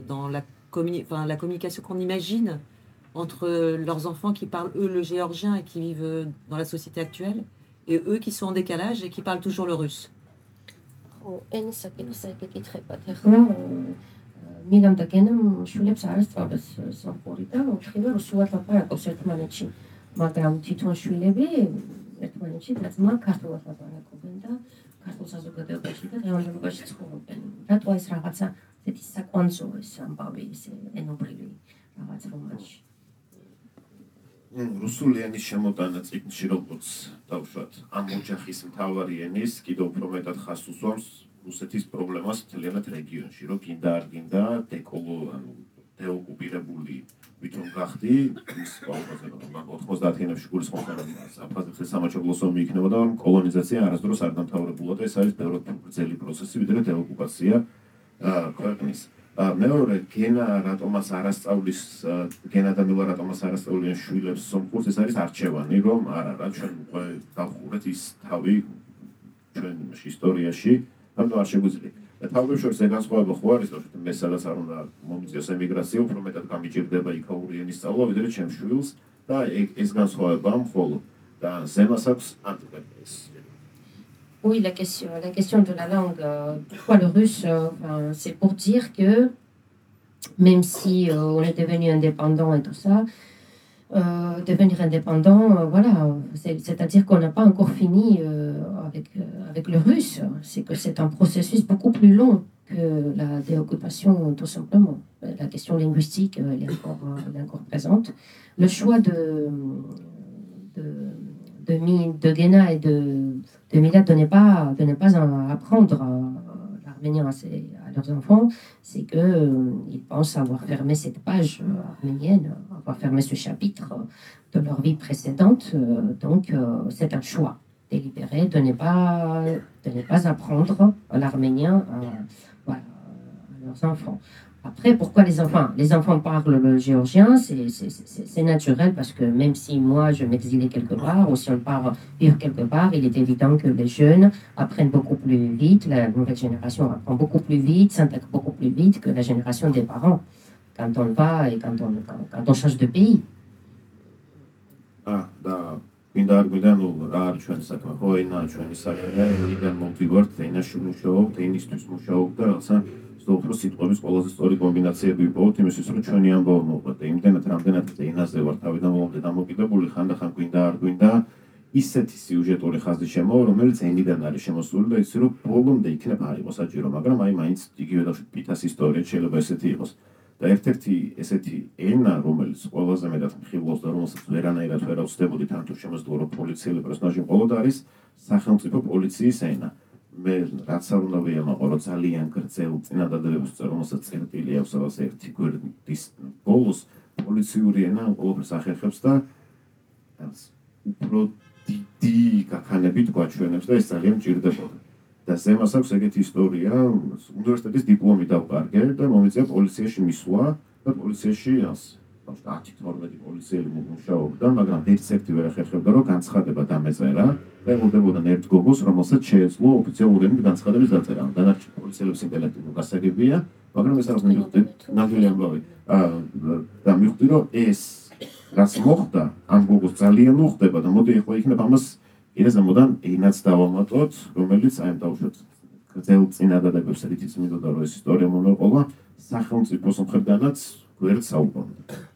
dans la communication qu'on imagine entre leurs enfants qui parlent, eux, le géorgien et qui vivent euh, dans la société actuelle, et eux qui sont en décalage et qui parlent toujours le russe მიგამ და გენამ შულებს არ სწავლეს სამხური და ხილა რუსულად ლაპარაკობს ერთმანეთში მაგრამ თვითონ შვილები ერთმანეთში დაძმა ქართულად ლაპარაკობენ და ქართულ საზოგადოებაში და დღევანდელობაში ცხოვრობენ. რატო ეს რაღაცა ესეთი საკვანძო ეს ამბავი ეს ენობრივი რაღაც რომანში. რუსული ენის შემოტანა წიგნში როგორც დავშვათ ამ ოჯახის მთავარი ენის კიდევ უფრო მეტად ხას უსვამს რუსეთის პრობლემას მთლიანად რეგიონში რომ გინდა არ გინდა დეკოლო ანუ დეოკუპირებული ვითომ გახდი ის ყველაზე რომ 90-იანებში გულისხმობდა აფხაზეთის სამაჩაბლოს ომი იქნებოდა რომ კოლონიზაცია არასდროს არ დამთავრებულა და ეს არის ბევრად გრძელი პროცესი ვიდრე დეოკუპაცია ქვეყნის მეორე გენა რატომას არასწავლის გენა და მილა რატომას არასწავლიან შვილებს სომხურს ეს არის არჩევანი რომ არა რა ჩვენ უკვე დავხურეთ ის თავი ჩვენ ისტორიაში. ანუ არ შეგვიძლია. და თავშორის ეს განსხვავება ხო არის რომ მე სადაც არ უნდა მომიწიოს ემიგრაცია უფრო მეტად გამიჭირდება იქაური ენის სწავლა ვიდრე ჩემ შვილს. და ეს განსხვავება მხოლოდ. და ზემას აქვს ანტიპედეს Oui, la question, la question de la langue, euh, pourquoi le russe euh, C'est pour dire que même si euh, on est devenu indépendant et tout ça, devenir indépendant, voilà, c'est-à-dire qu'on n'a pas encore fini avec, avec le russe. C'est que c'est un processus beaucoup plus long que la déoccupation, tout simplement. La question linguistique, elle est encore, est encore présente. Le choix de, de, de, de et de, de de ne pas, pas apprendre l'arménien à, à, leurs enfants, c'est qu'ils euh, pensent avoir fermé cette page arménienne va fermer ce chapitre de leur vie précédente. Euh, donc, euh, c'est un choix délibéré de ne pas, pas apprendre l'arménien à leurs enfants. Après, pourquoi les enfants Les enfants parlent le géorgien, c'est naturel parce que même si moi je m'exilais quelque part, ou si on part vivre quelque part, il est évident que les jeunes apprennent beaucoup plus vite, la nouvelle génération apprend beaucoup plus vite, s'intègre beaucoup plus vite que la génération des parents. quand on va et quand on, quand, quand on change de pays. Ah, და მინდა არ გვიდა ნუ რა არის ჩვენი საქმე ხო ენა ჩვენი საქმე იდან მოვდივართ ენაში მუშაობ ენისთვის მუშაობ და რაღაცა უფრო სიტყვების ყველაზე სწორი კომბინაციები ვიპოვოთ იმისთვის რომ ჩვენი ამბავი მოყვეთ იმდენად რამდენად ენაზე ვარ თავიდან მომდე დამოკიდებული ხანდახან გვინდა არ გვინდა ისეთი სიუჟეტური ხაზი შემო რომელიც ენიდან არის შემოსული და იცი რომ ბოლომდე იქნება არ იყოს საჭირო მაგრამ აი მაინც იგივე და პიტას ისტორია შეიძლება ესეთი იყოს და ერთ-ერთი ესეთი ენა, რომელიც ყველაზე მეტად მხილობს და რომელსაც ვერანაირად ვერ ავსდებოდით ან თუ შემოძლებო რომ პოლიციელი პერსონაჟი მხოლოდ არის სახელმწიფო პოლიციის ენა. მე რაც არ უნდა ვიამაყო, რომ ძალიან გრძელ წინადადებებს რომელსაც წერტილი აქვს რაღაც ერთი გვერდის ბოლოს პოლიციური ენა ყოველთვის ახერხებს და ეს უფრო დიდი გაქანებით გვაჩვენებს და ეს ძალიან მჭირდებოდა. და ზემას აქვს ეგეთი ისტორია, უნივერსიტეტის დიპლომი დავყარგე და მომიწია პოლიციაში მისვლა და პოლიციაში ას 10-12 პოლიციელი მუშაობდა, მაგრამ ერთ-ერთი ვერ ახერხებდა რომ განცხადება დამეწერა და ემუდებოდა ერთ გოგოს, რომელსაც შეეძლო ოფიციალური განცხადების დაწერა. დანარჩენ პოლიციელებს ინტელექტი უკასაგებია, მაგრამ ეს არის ნამდვილი ამბავი. და მივხვდი რომ ეს რაც მოხდა, ამ გოგოს ძალიან მოხდება და მოდი ახლა იქნება ამას ეს ამოდან ენაც დავამატოთ, რომელიც აი ამ დავუშვათ გრძელ წინადადებებს რითიც მინდოდა რომ ეს ისტორია მომეყოლა სახელმწიფოს მხრიდანაც გვერდ საუბრობთ.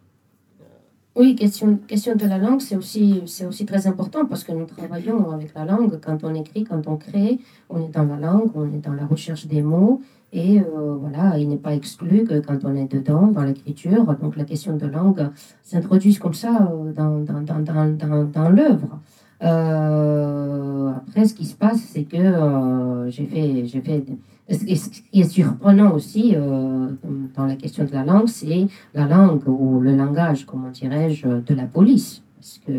Oui, question, question de la langue, c'est aussi, c'est aussi très important parce que nous travaillons avec la langue. Quand on écrit, quand on crée, on est dans la langue, on est dans la recherche des mots. Et euh, voilà, il n'est pas exclu que quand on est dedans, dans l'écriture, donc la question de langue s'introduise comme ça euh, dans, dans, dans, dans, l'œuvre. Euh, après, ce qui se passe, c'est que j'ai fait, j'ai fait. Ce qui est surprenant aussi euh, dans la question de la langue, c'est la langue ou le langage, comment dirais-je, de la police. Parce que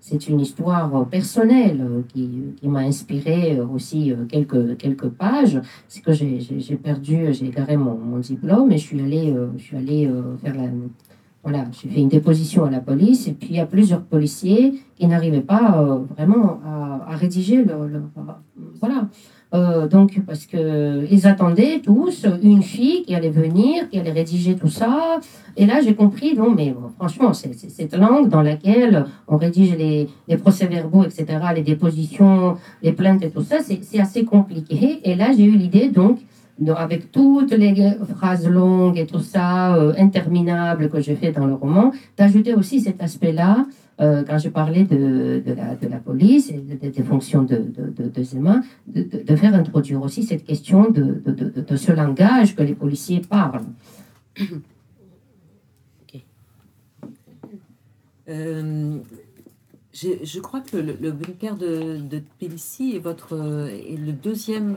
c'est une histoire personnelle qui, m'a inspiré aussi quelques, quelques pages. C'est que j'ai perdu, j'ai égaré mon, mon, diplôme et je suis allée, je suis allée faire la voilà, j'ai fait une déposition à la police et puis il y a plusieurs policiers qui n'arrivaient pas euh, vraiment à, à rédiger leur, leur voilà. Euh, donc parce que ils attendaient tous une fille qui allait venir, qui allait rédiger tout ça. Et là j'ai compris non mais bon, franchement c'est cette langue dans laquelle on rédige les, les procès-verbaux etc, les dépositions, les plaintes et tout ça, c'est assez compliqué. Et là j'ai eu l'idée donc avec toutes les phrases longues et tout ça, euh, interminables que j'ai fait dans le roman, d'ajouter aussi cet aspect-là, euh, quand je parlais de, de, la, police et de- des fonctions de, Zema, de, faire introduire aussi cette question de, ce langage que les policiers parlent. Euh, j'ai- je crois que le, bunker de, Tbilissi est, votre, euh, est le deuxième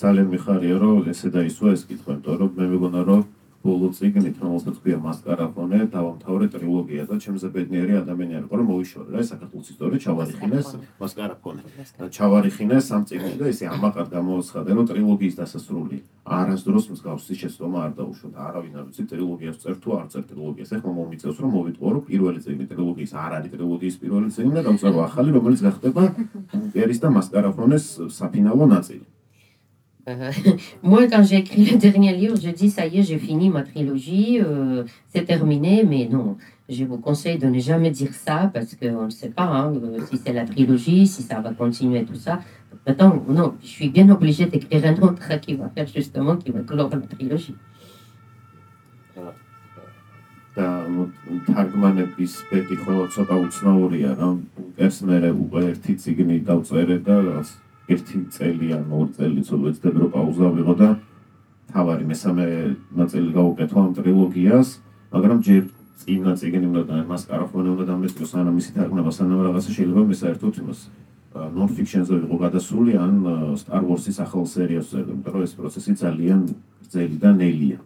ძალიან მიხარია რომ ესე და ისო ეს კითხვა, იმიტომ რომ მე მეგონა რომ ბოლო წიგნით რომელსაც ქვია მასკარაფონე, დავამთავრე ტრილოგია და ჩემზე ბედნიერი ადამიანი არ იყო რომ მოვიშორე რა საქართველოს ისტორია ჩავარიხინეს მასკარაფონე. და ჩავარიხინეს ამ წიგნში და ესე ამაყარ გამოცხადე რომ ტრილოგიის დასასრული არასდროს მსგავსი შეცდომა არ დაუშვათ. არავინ არ ვიცი ტრილოგიას წერ თუ არ წერ ტრილოგიას. ეხლა მომიწევს რომ მოვიტყო რომ პირველი წიგნი ტრილოგიის არ არის ტრილოგიის პირველი წიგნი და დავწერო ახალი რომელიც გახდება ბუნკერის და მასკარაფონეს საფინალო ნაწილი. Euh, moi, quand j'ai écrit le dernier livre, j'ai dit ça y est, j'ai fini ma trilogie, euh, c'est terminé, mais non. Je vous conseille de ne jamais dire ça parce qu'on ne sait pas hein, euh, si c'est la trilogie, si ça va continuer, tout ça. Maintenant, non, je suis bien obligée d'écrire un autre qui va faire justement, qui va clore la trilogie. და ნუ თარგმანების ბედი ხოლმე ცოტა უცნაურია რა ბუნკერს მე უკვე ერთი ციგნი დავწერე და რაღაც ერთი წელი ან ორი წელი ცოტა რო პაუზა ვიღო და თავარი მესამე ნაწილი გავუკეთო ამ ტრილოგიას მაგრამ ჯერ წინა ციგნი უნდა და მასკარაფონე უნდა დამესწრო სანამ ისი თარგმნება სანამ რაღაცა შეიძლება მე საერთოდ იმას. ფიქშენზე ვიყო გადასული ან სტარ ვორსის ახალ სერიალს წერდა იმიტომ რომ ეს პროცესი ძალიან გრძელი და ნელია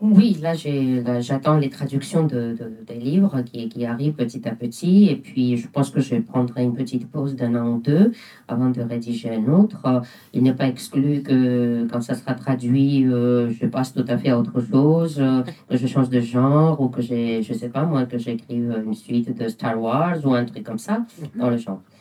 Oui, là, j'ai- là, j'attends les traductions de, de- des livres qui, qui arrivent petit à petit. Et puis, je pense que je prendrai une petite pause d'un an ou deux avant de rédiger un autre. Euh, Il n'est pas exclu que quand ça sera traduit, euh, je passe tout à fait à autre chose, euh, que je change de genre ou que j'ai, je sais pas moi, que j'écrive une suite de Star Wars ou un truc comme ça dans le genre.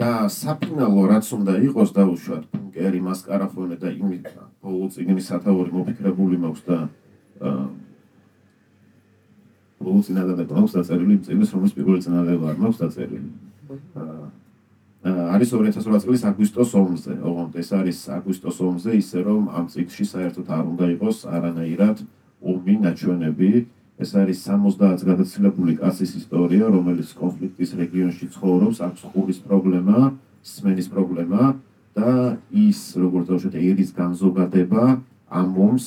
და საფინალო რაც უნდა იყოს დაუშვათ ბუნკერი მასკარაფონე და იმი ბოლო წიგნის სათაური მოფიქრებული მაქვს და აა, ბოლო წინადადება მაქვს დაწერილი წიგნის რომლის პირველი წინადადება არ მაქვს დაწერილი. აა, აა, არის 2008 წლის აგვისტოს ომზე. ოღონდ ეს არის აგვისტოს ომზე ისე რომ ამ წიგნში საერთოდ არ უნდა იყოს არანაირად ომი ნაჩვენები. ეს არის 70 გადაცილებული კაცის ისტორია, რომელიც კონფლიქტის რეგიონში ცხოვრობს, აქვს ხურის პრობლემა, სმენის პრობლემა და ის, როგორც დავუშვათ, ერის განზოგადება ამ ომს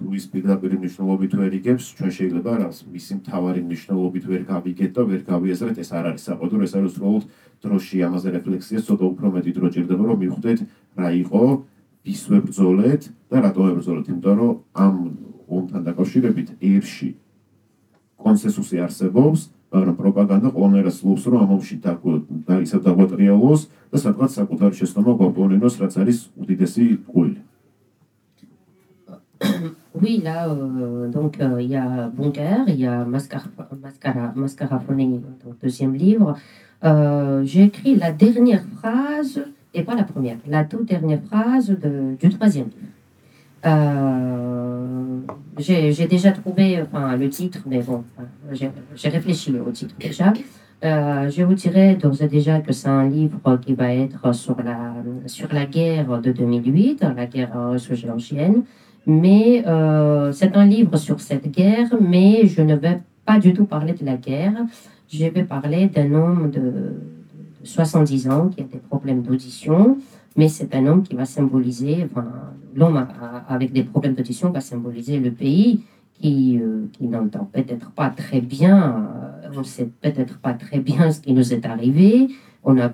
თუ ის პირდაპირ მნიშვნელობით ვერ იგებს, ჩვენ შეიძლება რას მისი მთავარი მნიშვნელობით ვერ გავიგეთ და ვერ გავიაზრეთ, ეს არ არის საყოველთაო, ეს არის უბრალოდ დროში ამაზე რეფლექსია ცოტა უფრო მეტი დრო ჭირდება, რომ მივხვდეთ რა იყო, ვის ვებრძოლეთ და რატო ვებრძოლეთ, იმიტომ რომ ამ ომთან დაკავშირებით ერში კონსენსუსი არსებობს, მაგრამ პროპაგანდა ყველანაირად სლობს, რომ ამ ომში დაგო- და ისევ დაგვატრიალოს და სადღაც საკუთარი შეცდომა გვაპონინოს, რაც არის უდიდესი ყვილი. Oui, là, euh, donc euh, il y a Bunker, il y a Mascar Mascara, Mascarafoni, donc deuxième livre. Euh, J'ai écrit la dernière phrase, et pas la première, la toute dernière phrase de- du troisième livre. Euh, J'ai j'ai déjà trouvé enfin, le titre, mais bon, enfin, j'ai j'ai réfléchi au titre déjà. Euh, je vous dirais d'ores et déjà que c'est un livre qui va être sur la, sur la guerre de 2008, la guerre russo-géorgienne. Mais euh, c'est un livre sur cette guerre, mais je ne vais pas du tout parler de la guerre. Je vais parler d'un homme de, de 70 ans qui a des problèmes d'audition, mais c'est un homme qui va symboliser, enfin, l'homme avec des problèmes d'audition va symboliser le pays qui, euh, qui n'entend peut-être pas très bien, euh, on ne sait peut-être pas très bien ce qui nous est arrivé, on n'a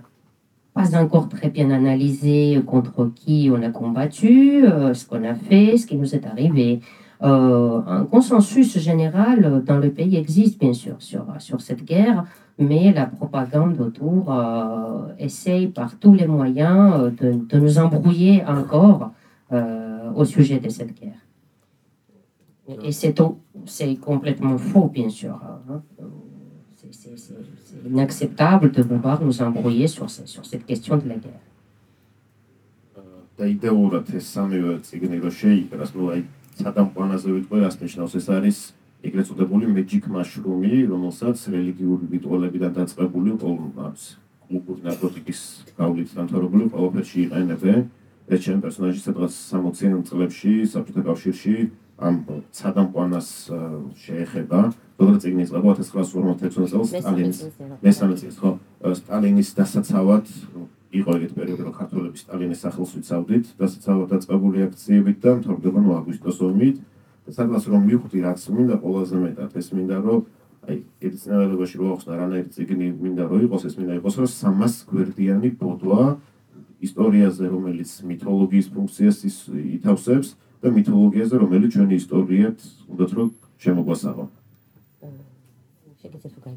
pas encore très bien analysé contre qui on a combattu, euh, ce qu'on a fait, ce qui nous est arrivé. Un consensus général dans le pays existe bien sûr sur, sur cette guerre, mais la propagande autour essaye par tous les moyens de, de nous embrouiller encore au sujet de cette guerre. Et c'est au- c'est complètement faux, bien sûr. C'est- inacceptable de vouloir nous embrouiller sur, ce- sur cette question de la guerre. და იდეურად ეს სამივე ციგნი რო შეიკრას, ნუ აი სადამ ყვანაზე ვიტყვი, რას ნიშნავს ეს არის ეგრეთ წოდებული magic mushroom-ი, რომელსაც რელიგიური რიტუალებიდან დაწყებული ყოველს კლუბური ნარკოტიკის გავლით დამთავრებული ყველაფერში იყენებენ. ეს ჩემ პერსონაჟი სადღაც 60-იან წლებში საბჭოთა კავშირში ამ სადამ ყვანას აა, შეეხება. როგორც წიგნი იწყება 1956 წელს სტალინის მესამე წელს ხო. სტალინის დასაცავად იყო ეგეთ პერიოდი რომ ქართველები სტალინის სახელს ვიცავდით დასაცავად დაწყებული აქციებით და მთავრდება ნუ აგვისტოს ომით. და სადღაც რომ მივხვდი რაც მინდა ყველაზე მეტად ეს მინდა რომ აი ეცნიერებაში რო ახსნა რანაირი წიგნი მინდა რომ იყოს ეს მინდა იყოს რომ 300 გვერდიანი ბოდვა ისტორიაზე რომელიც მითოლოგიის ფუნქციას ის- ითავსებს და მითოლოგიაზე რომელიც ჩვენი ისტორიით უნდათ რომ შემოგვასაღო შეგიძლიათ უკან.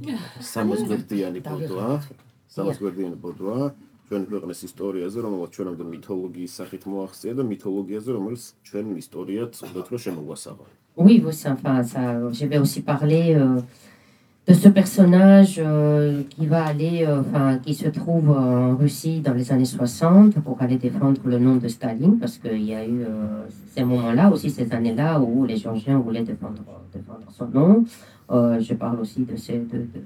სამას გვერდიანი ბოდვა სამას Иә. გვერდიანი ბოდვა ჩვენი ქვეყნის ისტორიაზე რომელსაც ჩვენამდე მითოლოგიის სახით მოახსია და მითოლოგიაზე რომელიც ჩვენ ისტორიად უნდათ რომ შემოგვასაღო Oui, ça, enfin, ça, je vais aussi parler euh, de ce personnage euh, qui va aller, euh, enfin, qui se trouve en Russie dans les années 60 pour aller défendre le nom de Staline, parce qu'il y a eu euh, ces moments-là, aussi ces années-là où les Géorgiens voulaient défendre, défendre son nom. Euh, je parle aussi de, ces, de, de-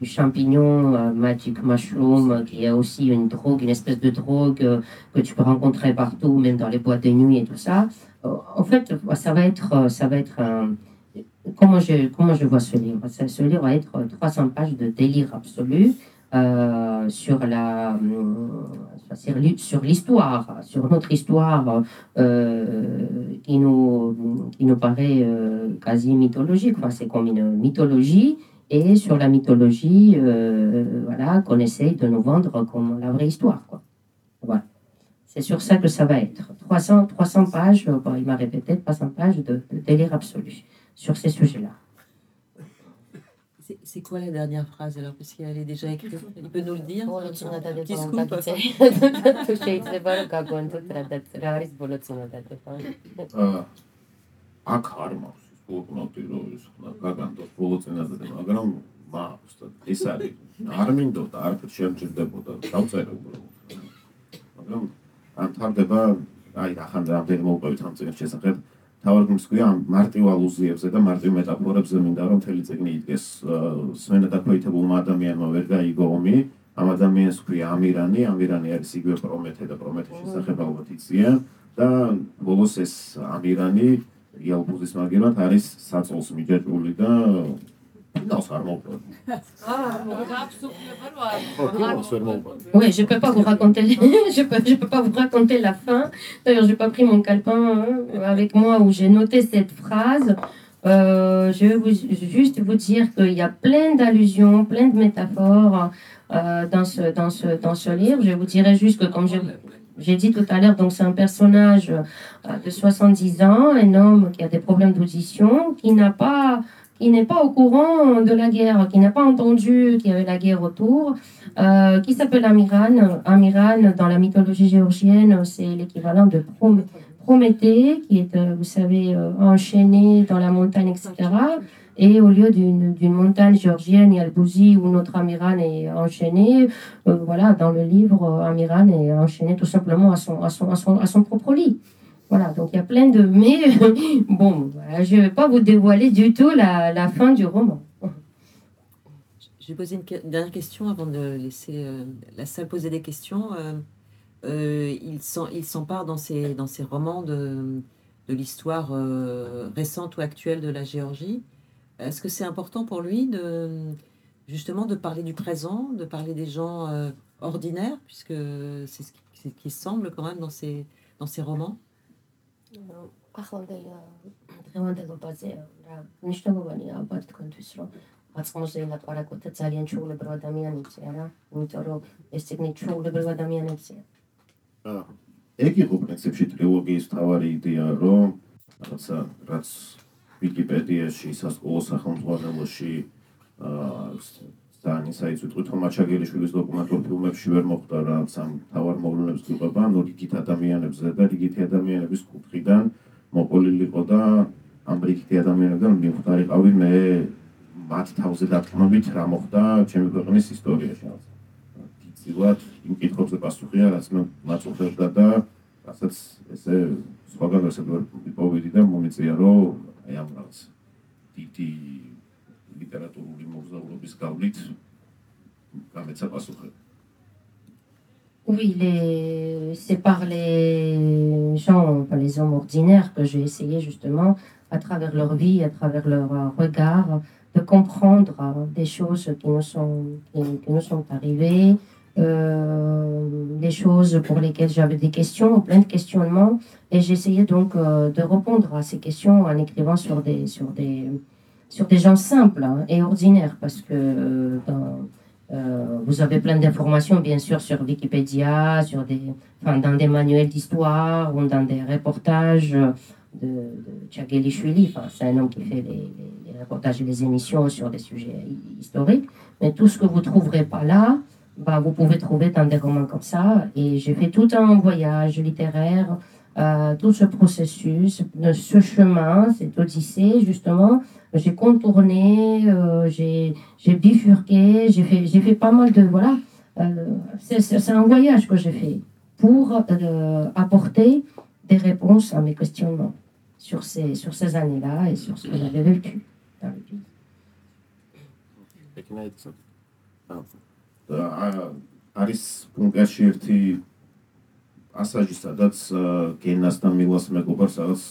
du champignon euh, Magic Mushroom, euh, qui est aussi une drogue, une espèce de drogue euh, que tu peux rencontrer partout, même dans les boîtes de nuit et tout ça. Euh, En fait, ça va être, euh, ça va être un- comment je, comment je vois ce livre? Ce livre va être 300 pages de délire absolu euh, sur la, hum, sur l'hi- sur l'histoire, sur notre histoire euh, qui nous, qui nous paraît euh, quasi mythologique. Enfin, c'est comme une mythologie et sur la mythologie, euh, voilà, qu'on essaye de nous vendre comme la vraie histoire, quoi. Voilà. C'est sur ça que ça va être. 300, 300 pages, euh, bon, il m'a répété, 300 pages de délire absolu sur ces sujets-là. C'est- C'est quoi la dernière phrase alors Parce qu'elle est déjà écrite. Il peut nous le dire აქ არ მაქვს ის ფულკნოტი რომ ის გაგანდოს ბოლო წინადადება მაგრამ მაქვს და ეს არის არ მინდოდა არც შემჭირდებოდა დავწერე უბრალოდ მაგრამ ამ თარდება აი ახან რამდენი მოვყევით ამ წიგნის შესახებ თავად მსგვია ამ მარტივ ალუზიებზე და მარტივ მეტაფორებზე მინდა რომ მთელი წიგნი იდგეს სვენა დაქვეითებულმა ადამიანმა ვერ გაიგო ომი. ამ ადამიანს ქვია ამირანი ამირანი არის იგივე პრომეთე და პრომეთეს შესახებ ალბათ იციან და ბოლოს ეს ამირანი იალბუზის მაგერად არის საწოლს მიჯაჭვული და Non, c'est vraiment pas. Oui, je peux pas vous raconter. je peux, je peux pas vous raconter la fin. D'ailleurs, j'ai pas pris mon calepin hein, avec moi où j'ai noté cette phrase. Euh, je vais juste vous dire qu'il y a plein d'allusions, plein de métaphores euh, dans, ce, dans, ce, dans ce livre. Je vous dirai juste que, comme j'ai dit tout à l'heure, donc c'est un personnage euh, de 70 ans, un homme qui a des problèmes d'audition, qui n'a pas qui n'est pas au courant de la guerre, qui n'a pas entendu qu'il y avait la guerre autour, euh, qui s'appelle Amiran. Amiran, dans la mythologie géorgienne, c'est l'équivalent de Prom- Prométhée, qui est, euh, vous savez, euh, enchaîné dans la montagne, etc. Et au lieu d'une montagne géorgienne, il y a le Bouzi où notre Amiran est enchaîné. Euh, voilà, dans le livre, euh, Amiran est enchaîné tout simplement à son, à son, à son, à son propre lit. Voilà, donc il y a plein de mais. bon, je ne vais pas vous dévoiler du tout la, fin du roman. Je vais poser une, dernière question avant de laisser euh, la salle poser des questions. Euh, euh, il s'empare dans ses, dans ses romans de, de l'histoire euh, récente ou actuelle de la Géorgie. Est-ce que c'est important pour lui de justement de parler du présent, de parler des gens ordinaires, puisque c'est ce qui, ce semble quand même dans ses, dans ses romans? ახლანდელ დღევანდელობაზე რა მნიშვნელოვანია ალბათ თქვენთვის რომ აწმოზე ლაპარაკოთ და ძალიან ჩაულებრივ ადამიანებზეა რა იმიტომ რომ ეს ციგნი ჩაულებრივ ადამიანებზეა. აა, ეგ იყო პრინციპში ტრილოგიის მთავარი იდეა, რომ რაღაცა რაც ვიკიპედიაში, სასკოლო სახელმძღვანელოში აა ძალიან ისაიც ვიტყვი თომა ჩაგელიშვილის დოკუმენტურ ფილმებში ვერ მოხდა რა სამ თავარ მოვლენებს გიყვება, ანუ რიგით ადამიანებზე და რიგითი ადამიანების კუთხიდან მოყოლილი იყო და ამ რიგითი ადამიანებიდან მიმხდარიყავი მე მათ თავზე დათმობით რა მოხდა ჩემი ქვეყნის ისტორიაში. დიდწილად იმ კითხვებზე პასუხია, რაც მე მაწუხებდა და რასაც ესე სხვაგან ესე მიპოვიდი და მომიწია, რომ აი ამ რაღაც დიდი ლიტერატურული მოგზაურობის გავლით გამეცა პასუხები. Oui, les... c'est par les gens, par les hommes ordinaires que j'ai essayé justement, à travers leur vie, à travers leur euh, regard, de comprendre euh, des choses qui nous sont, qui, qui nous sont arrivées, euh, des choses pour lesquelles j'avais des questions, plein de questionnements, et j'essayais donc euh, de répondre à ces questions en écrivant sur des, sur des, sur des gens simples hein, et ordinaires, parce que dans euh, vous avez plein d'informations, bien sûr, sur Wikipédia, sur des, enfin, dans des manuels d'histoire ou dans des reportages de, de Tchagelishvili. Enfin, c'est un homme qui fait les, les, les, reportages et les émissions sur des sujets historiques. Mais tout ce que vous ne trouverez pas là, bah, vous pouvez trouver dans des romans comme ça. Et j'ai fait tout un voyage littéraire, euh, tout ce processus, ce chemin, cette odyssée, justement, j'ai contourné, euh, j'ai, bifurqué, j'ai fait, fait pas mal de. Voilà. Euh, c'est, un voyage que j'ai fait pour apporter des réponses à mes questionnements sur ces, sur ces années-là et sur ce que j'avais vécu dans le pays. პასაჟი, სადაც გენასთან მილას მეგობარს რაღაც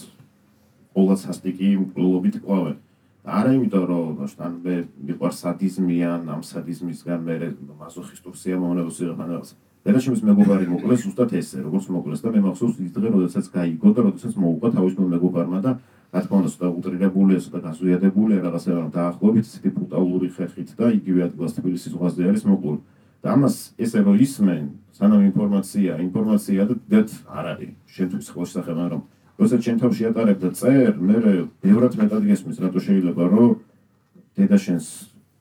ყოველ სასტიკი მკვლელობით ყვავენ. არა იმიტომ რომ ბაშთან მე მიყვარს სადიზმი ან ამ სადიზმისგან მე მასოხისტურ სიამოვნებას ვიღებ ან რაღაც და შემის მეგობარი მოკლეს უბრალოდ ესე როგორც მოკლეს და მე მახსოვს ის დღე როდესაც გაიგო და როდესაც მოუყვა თავისუფალ მეგობარმა და რა თქმა უნდა ცოტა უტრირებულია ცოტა გაზვიადებულია რაღაცა რომ დაახლოებით ცეთი ბრუტალური ხერხით და იგივე ადგილას თბილისის ზღვაზე არის მოკლული და ამას ესე რომ ისმენ სანამ ინფორმაცია ინფორმაცია და არ არის. შენთვის ხო შესახებ რომ როცა ჩემ თავში ატარებ და წერ, მე ბევრად მეტად გესმის, რატო შეიძლება რომ დედაშენს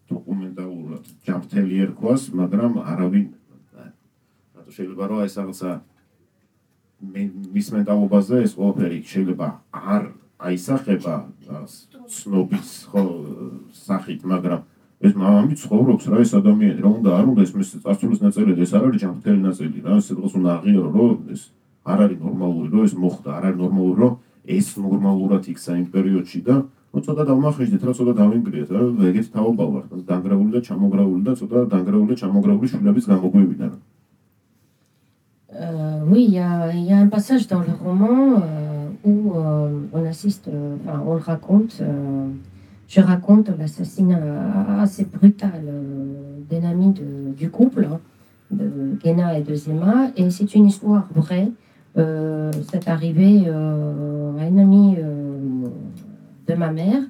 დოკუმენტალურად ჯამთელი ერქვას, მაგრამ არავინ რატო შეიძლება რომ ეს რაღაცა მის მენტალობაზე ეს ყველაფერი შეიძლება არ აისახება სნობის ხო სახით, მაგრამ ეს მამამი ცხოვრობს რა ეს ადამიანი რა უნდა არ უნდა ეს მის წარსულის ნაწილი ეს არ არის ჯამთელი ნაწილი რა ეს დღეს უნდა აღიარო რომ ეს არ არის ნორმალური რომ ეს მოხდა, არ არის ნორმალური რომ ეს ნორმალურად იქცა იმ პერიოდში და ну ცოტა დავმახეჯდეთ რა ცოტა დავინგრიეთ რა ეგეთ თაობა ვარ დანგრეული და ჩამოგრეული და ცოტა დანგრეული და ჩამოგრეული შვილების გამოგვივიდა რა Euh, oui, il y, y a un passage dans le roman euh, où euh, on assiste, enfin, on raconte, je raconte l'assassinat assez brutal d'un ami du couple, hein, de Gena et de Zema, et c'est une histoire vraie euh, c'est arrivé euh, à une amie euh, de ma mère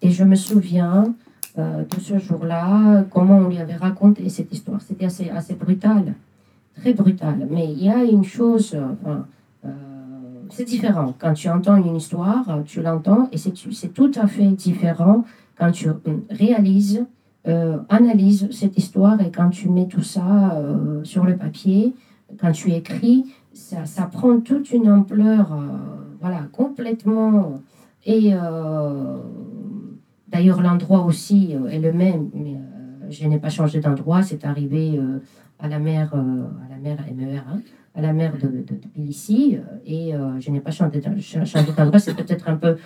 et je me souviens de ce jour-là, comment on lui avait raconté cette histoire. C'était assez, assez brutal, très brutal. Mais il y a une chose, c'est différent. Quand tu entends une histoire, tu l'entends et c'est tout à fait différent quand tu réalises, analyses cette histoire et quand tu mets tout ça sur le papier, quand tu écris, ça, prend toute une ampleur, euh, voilà, complètement. Et euh, d'ailleurs, l'endroit aussi euh, est le même, mais je n'ai pas changé d'endroit. C'est arrivé à la mer, à la mer MER, hein, à la mer de, de, Tbilissi, et je n'ai pas changé d'endroit. C'est peut-être un peu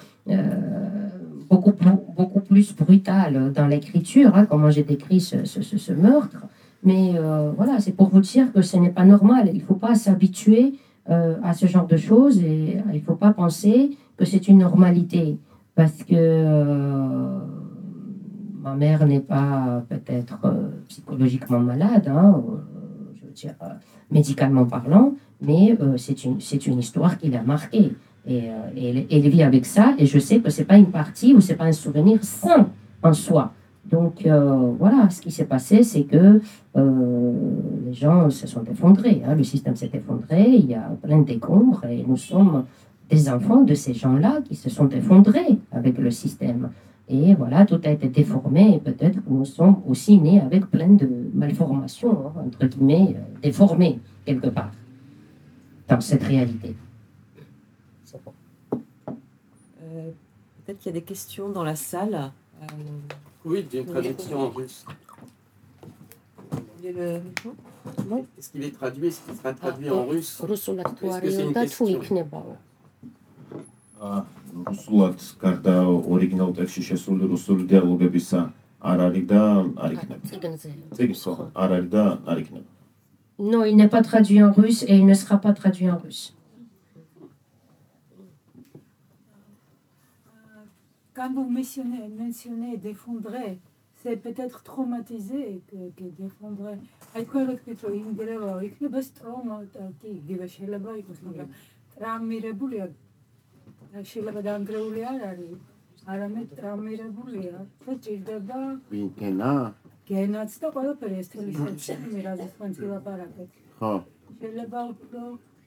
beaucoup, beaucoup plus brutal dans l'écriture, hein, comment j'ai décrit ce, ce meurtre. Mais euh, voilà, c'est pour vous dire que ce n'est pas normal. Il ne faut pas s'habituer euh, à ce genre de choses et il ne faut pas penser que c'est une normalité. Parce que euh, ma mère n'est pas peut-être psychologiquement malade, hein, je veux dire, médicalement parlant, mais c'est une, une histoire qui l'a marquée. Et, et elle, vit avec ça, et je sais que ce n'est pas une partie ou ce n'est pas un souvenir sain en soi. Donc euh, voilà, ce qui s'est passé, c'est que euh, les gens se sont effondrés, hein, le système s'est effondré, il y a plein décombres et nous sommes des enfants de ces gens-là qui se sont effondrés avec le système. Et voilà, tout a été déformé et peut-être nous sommes aussi nés avec plein de malformations, hein, entre guillemets, euh, déformées quelque part dans cette réalité. Euh, peut-être qu'il y a des questions dans la salle. Euh, oui, il y a une traduction en russe. Est-ce qu'il est traduit Est-ce qu'il sera traduit ah, en russe? Est-ce que c'est une question? რუსულად გარდა ორიგინალ ტექსტში შესული რუსული დიალოგებისა არ არის და არ იქნება. ციგნზე. წიგნს ხო, არ არის და არ იქნება. Non, il n'est pas traduit en russe et il ne sera pas traduit en russe. Quand vous mentionnez, mentionnez d'effondrer, c'est peut-être traumatisé que, que d'effondrer. აი თქვენ რო თქვით რომ ინგრევა იქნება სტრომა კი იგივე შეიძლება დაანგრეული არ არის არამედ ტრამირებულია და ჭირდება ვინკენა? გენაც და ყველაფერი ეს თელი სისტემა რაზეც თქვენ ვილაპარაკეთ ხო. შეიძლება უფრო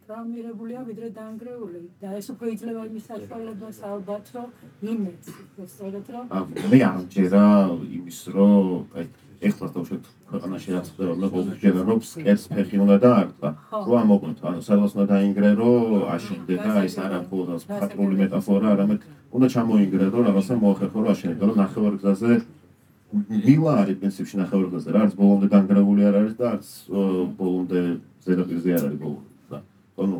ტრამირებულია ვიდრე დაანგრეული და ეს უფრო იძლევა იმის საშუალებას ალბათ რომ იმეც სწორედ რომ აა, მე არ მჯერა იმის რომ აი ეხლა თავშეთ ქვეყანაში რაც ხდება, მე ყოველთვის ჯერა რომ სკერს ფეხი უნდა დაარტყა. ხო. რო ამოყნოთ, ანუ სადღაც უნდა დაინგრე რომ აშენდე და ეს არ არის მხოლოდ მხატვრული მეტაფორა, არამედ უნდა ჩამოინგრე რომ რაღაცა მოახერხო რომ აშენდე, რომ ნახევარგზაზე მილა არის პრინციპში ნახევარგზაზე, რა არის ბოლომდე დაنگრეული არ არის და არც ბოლომდე ზედაპირზე არ არის ბოლომდე. და ანუ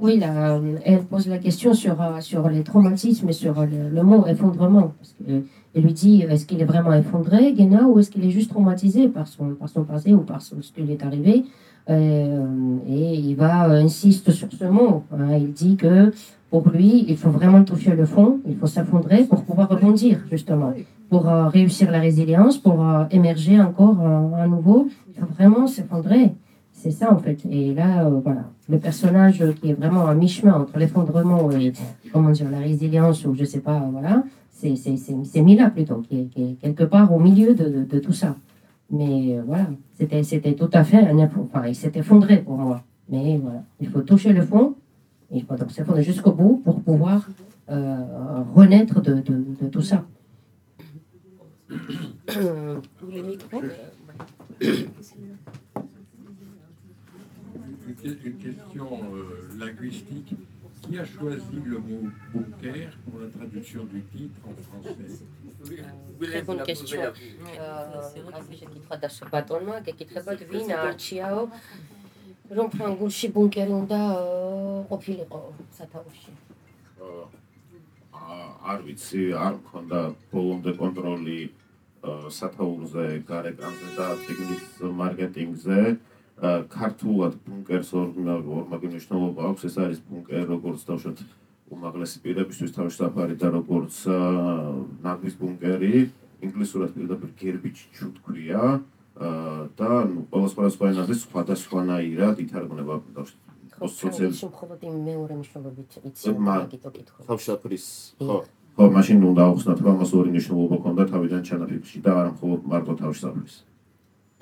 Oui, la, euh, elle pose la question sur, euh, sur les traumatismes et sur euh, le, mot effondrement. Elle lui dit est-ce qu'il est vraiment effondré, Guéna, ou est-ce qu'il est juste traumatisé par son, par son passé ou par ce qui lui est arrivé et il va insiste sur ce mot. Hein. Il dit que pour lui, il faut vraiment toucher le fond, il faut s'affondrer pour pouvoir rebondir, justement. Pour euh, réussir la résilience, pour euh, émerger encore euh, à nouveau, il faut vraiment s'effondrer. C'est ça en fait. Et là, euh, voilà, le personnage euh, qui est vraiment à mi-chemin entre l'effondrement et comment dire la résilience ou je sais pas, voilà, c'est Mila plutôt qui est, quelque part au milieu de, de, tout ça. Mais euh, voilà, c'était tout à fait un effo- enfin il s'est effondré pour moi. Mais voilà, il faut toucher le fond, il faut donc s'effondrer jusqu'au bout pour pouvoir euh, renaître de, de tout ça. Euh, Une, question euh, linguistique. Qui a choisi le mot bunker pour la traduction du titre en français Très bonne question. Un bunker არ ვიცი, არ მქონდა ბოლომდე კონტროლი სათაურზე, გარეკანზე და ციგნის მარკეტინგზე. ქართულად ბუნკერს ორ- ორმაგი მნიშვნელობა აქვს, ეს არის ბუნკერი როგორც თავშოთ უმაღლესი პირებისთვის თავშესაფარი და როგორც ნაგვის ბუნკერი, ინგლისურად პირდაპირ garbage chute ქვია. აა, და ნუ ყველა სხვადასხვა ენაზე სხვადასხვანაირად ითარგმნება თავშეთ სოციალ ფრანგულში მხოლოდ იმ მეორე მნიშვნელობით იცი მა- მაგიტო კითხო. თავშაფრის ხო ხო მაშინ უნდა აუხსნათ რომ ამას ორი მნიშვნელობა ქონდა თავიდან ჩანაფიქრში და არა მხოლოდ მარტო თავშაფრის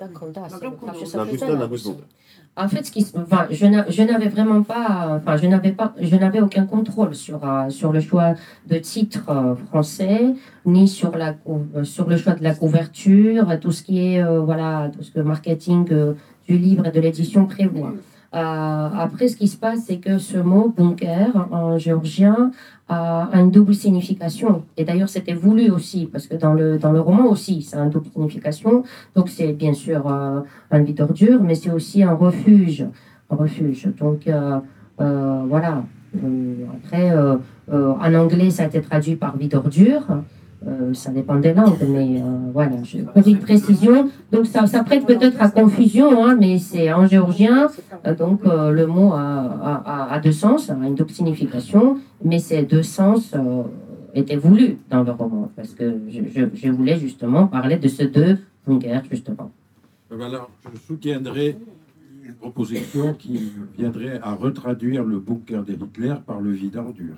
და ქონდა ასე მაგრამ ქონდა თავშესაფრის ნაგვის და და ნაგვის. ნაგვის ბუნკერი En fait, ce qui, se- enfin, je n'a- je n'avais vraiment pas, enfin, je n'avais pas, je n'avais aucun contrôle sur euh, sur le choix de titre euh, français, ni sur la cou- euh, sur le choix de la couverture, tout ce qui est euh, voilà, tout ce que le marketing euh, du livre et de l'édition prévoit. Euh, après, ce qui se passe, c'est que ce mot bunker en géorgien a une double signification. Et d'ailleurs, c'était voulu aussi, parce que dans le, dans le roman aussi, c'est une double signification. Donc, c'est bien sûr euh, un vide d'ordure, mais c'est aussi un refuge. Un refuge. Donc, euh, euh, voilà. Euh, après, euh, euh, en anglais, ça a été traduit par vide d'ordure. Euh, ça dépend des langues, mais euh, voilà, je, une précision. Donc, ça, prête peut-être à confusion, hein, mais c'est en géorgien. Euh, donc, le mot a, a- a- deux sens, a une double signification, mais ces deux sens étaient voulus dans le roman, parce que je, je- voulais justement parler de ces deux guerres, justement. Euh, Voilà, je soutiendrai une proposition qui viendrait à retraduire le bunker de Hitler par le vide ordure.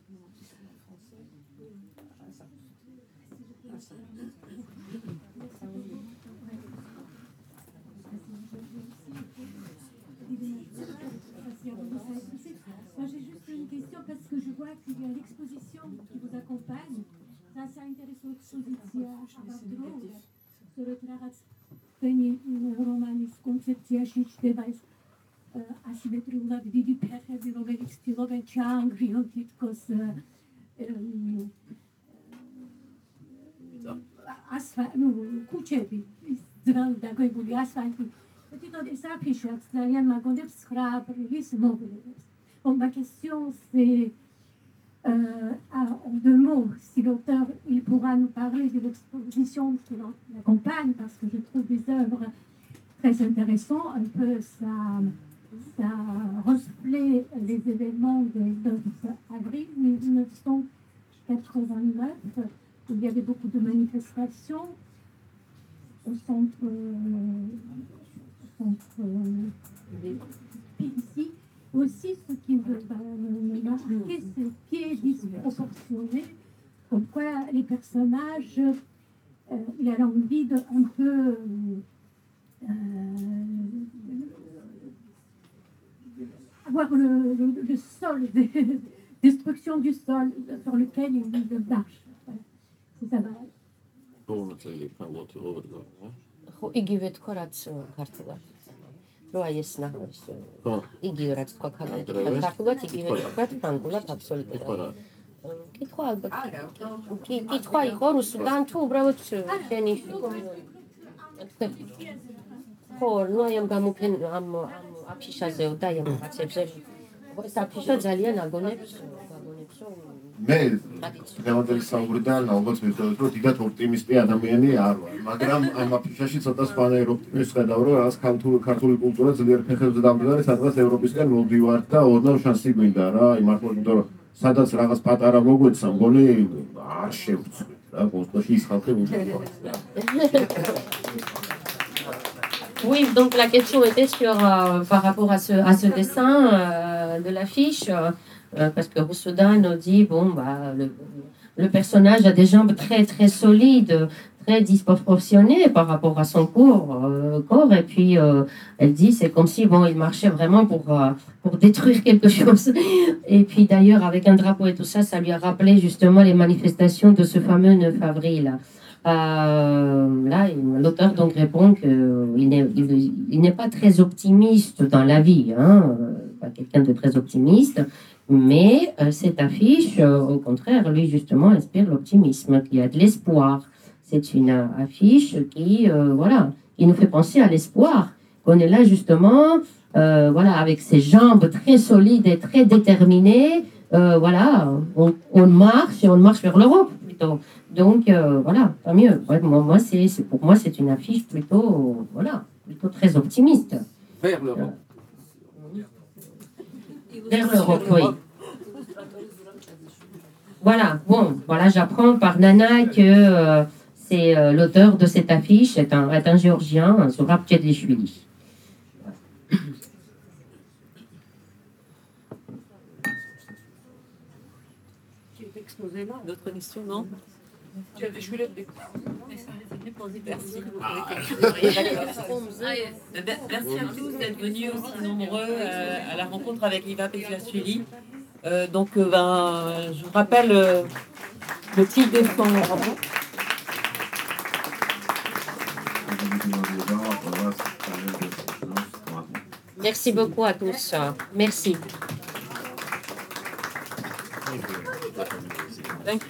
parce que je vois qu'il y a l'exposition qui vous accompagne. Ça, c'est intéressant expoziția Șabadrou, să retrageți peni რომანის კონცეფცია შეჭდება ეს ასიმეტრიულად დიდი ფეხები, რომელიც ცდილობენ ჩაანგრიონ თითქოს ასფალტი, ნუ ქუჩები, ის ძველი დაგებული ასფალტი. თვითონ ეს აფიშაც ძალიან მაგონებს 9 აპრილის მოვლენებს. Bon, ma question, c'est euh, en deux mots, si l'auteur il pourra nous parler de l'exposition qui l'accompagne, parce que je trouve des œuvres très intéressantes, un peu ça, ça reflète les événements du 9 avril 1989, où il y avait beaucoup de manifestations au centre, au centre ici. Aussi, ce qui me marqué, c'est le pied disproportionné, comme quoi les personnages, euh, il a l'envie un peu. Euh, avoir le, le, le sol, des, destruction du sol sur lequel il marche. C'est ça. Bon, c'est les paroles de l'autre. Εγώ εγγυητικό ράτσο κάρτελα. რო აი ეს ნახოს ხო იგივე რაც თქვა დროის? ქართულად იგივე თქვა ფრანგულად ხო აბსოლუტურად რა კითხვა ალბათ კი კითხვა იყო რუსუდან თუ უბრალოდ შენი ხო ნუ აი ამ გამოფენ ამ ამ აფიშაზეო და აი ამ რაღაცებზე ხო ეს აფიშა ძალიან აგონებს აგონებს რომ მე დღევანდელი საუბრიდან ალბათ მივხვდებით რომ დიდად ოპტიმისტი ადამიანი არ ვარ მაგრამ ამ აფიშაში ცოტა სხვანაირ ოპტიმიზმს ხედავ რომ რაღაც ქართული ქართული კულტურა ძლიერ ფეხებზე დამდგარი სადღაც ევროპისკენ მოვდივართ და ოდნავ შანსი გვინდა რა იმართლა იმიტომ რომ სადაც რაღაც პატარა მოგვეცა მგონი არ შევწყვით რა კონსტაში ის ხალხი უშევარ Oui, donc la question était sur euh, par rapport à ce, à ce dessin euh, de l'affiche, euh, euh, parce que Rousseau nous dit bon bah le, le personnage a des jambes très très solides, très disproportionnées par rapport à son corps, euh, corps et puis euh, elle dit c'est comme si bon il marchait vraiment pour euh, pour détruire quelque chose. Et puis d'ailleurs avec un drapeau et tout ça, ça lui a rappelé justement les manifestations de ce fameux 9 avril. Euh, là, l'auteur donc répond qu'il n'est il, pas très optimiste dans la vie, hein, pas quelqu'un de très optimiste, mais euh, cette affiche, euh, au contraire, lui justement inspire l'optimisme, qu'il y a de l'espoir. C'est une euh, affiche qui, voilà, qui nous fait penser à l'espoir, qu'on est là justement, voilà, avec ses jambes très solides et très déterminées, voilà, on, marche et on marche vers l'Europe plutôt. Donc voilà, tant mieux. Moi, moi, c'est- pour moi, c'est une affiche plutôt, voilà, plutôt très optimiste. Vers l'Europe. Vers l'Europe, oui. Voilà, bon, voilà, j'apprends par Nana que euh, c'est euh, l'auteur de cette affiche est un, est un géorgien, un Sourab exposé là D'autres questions, non? Je je voulais. Merci. À tous d'être venus aussi nombreux euh, à la rencontre avec Iva Pesuashvili. Euh, donc, euh, ben, je vous rappelle le titre de son roman. Merci beaucoup à tous. Merci. Thank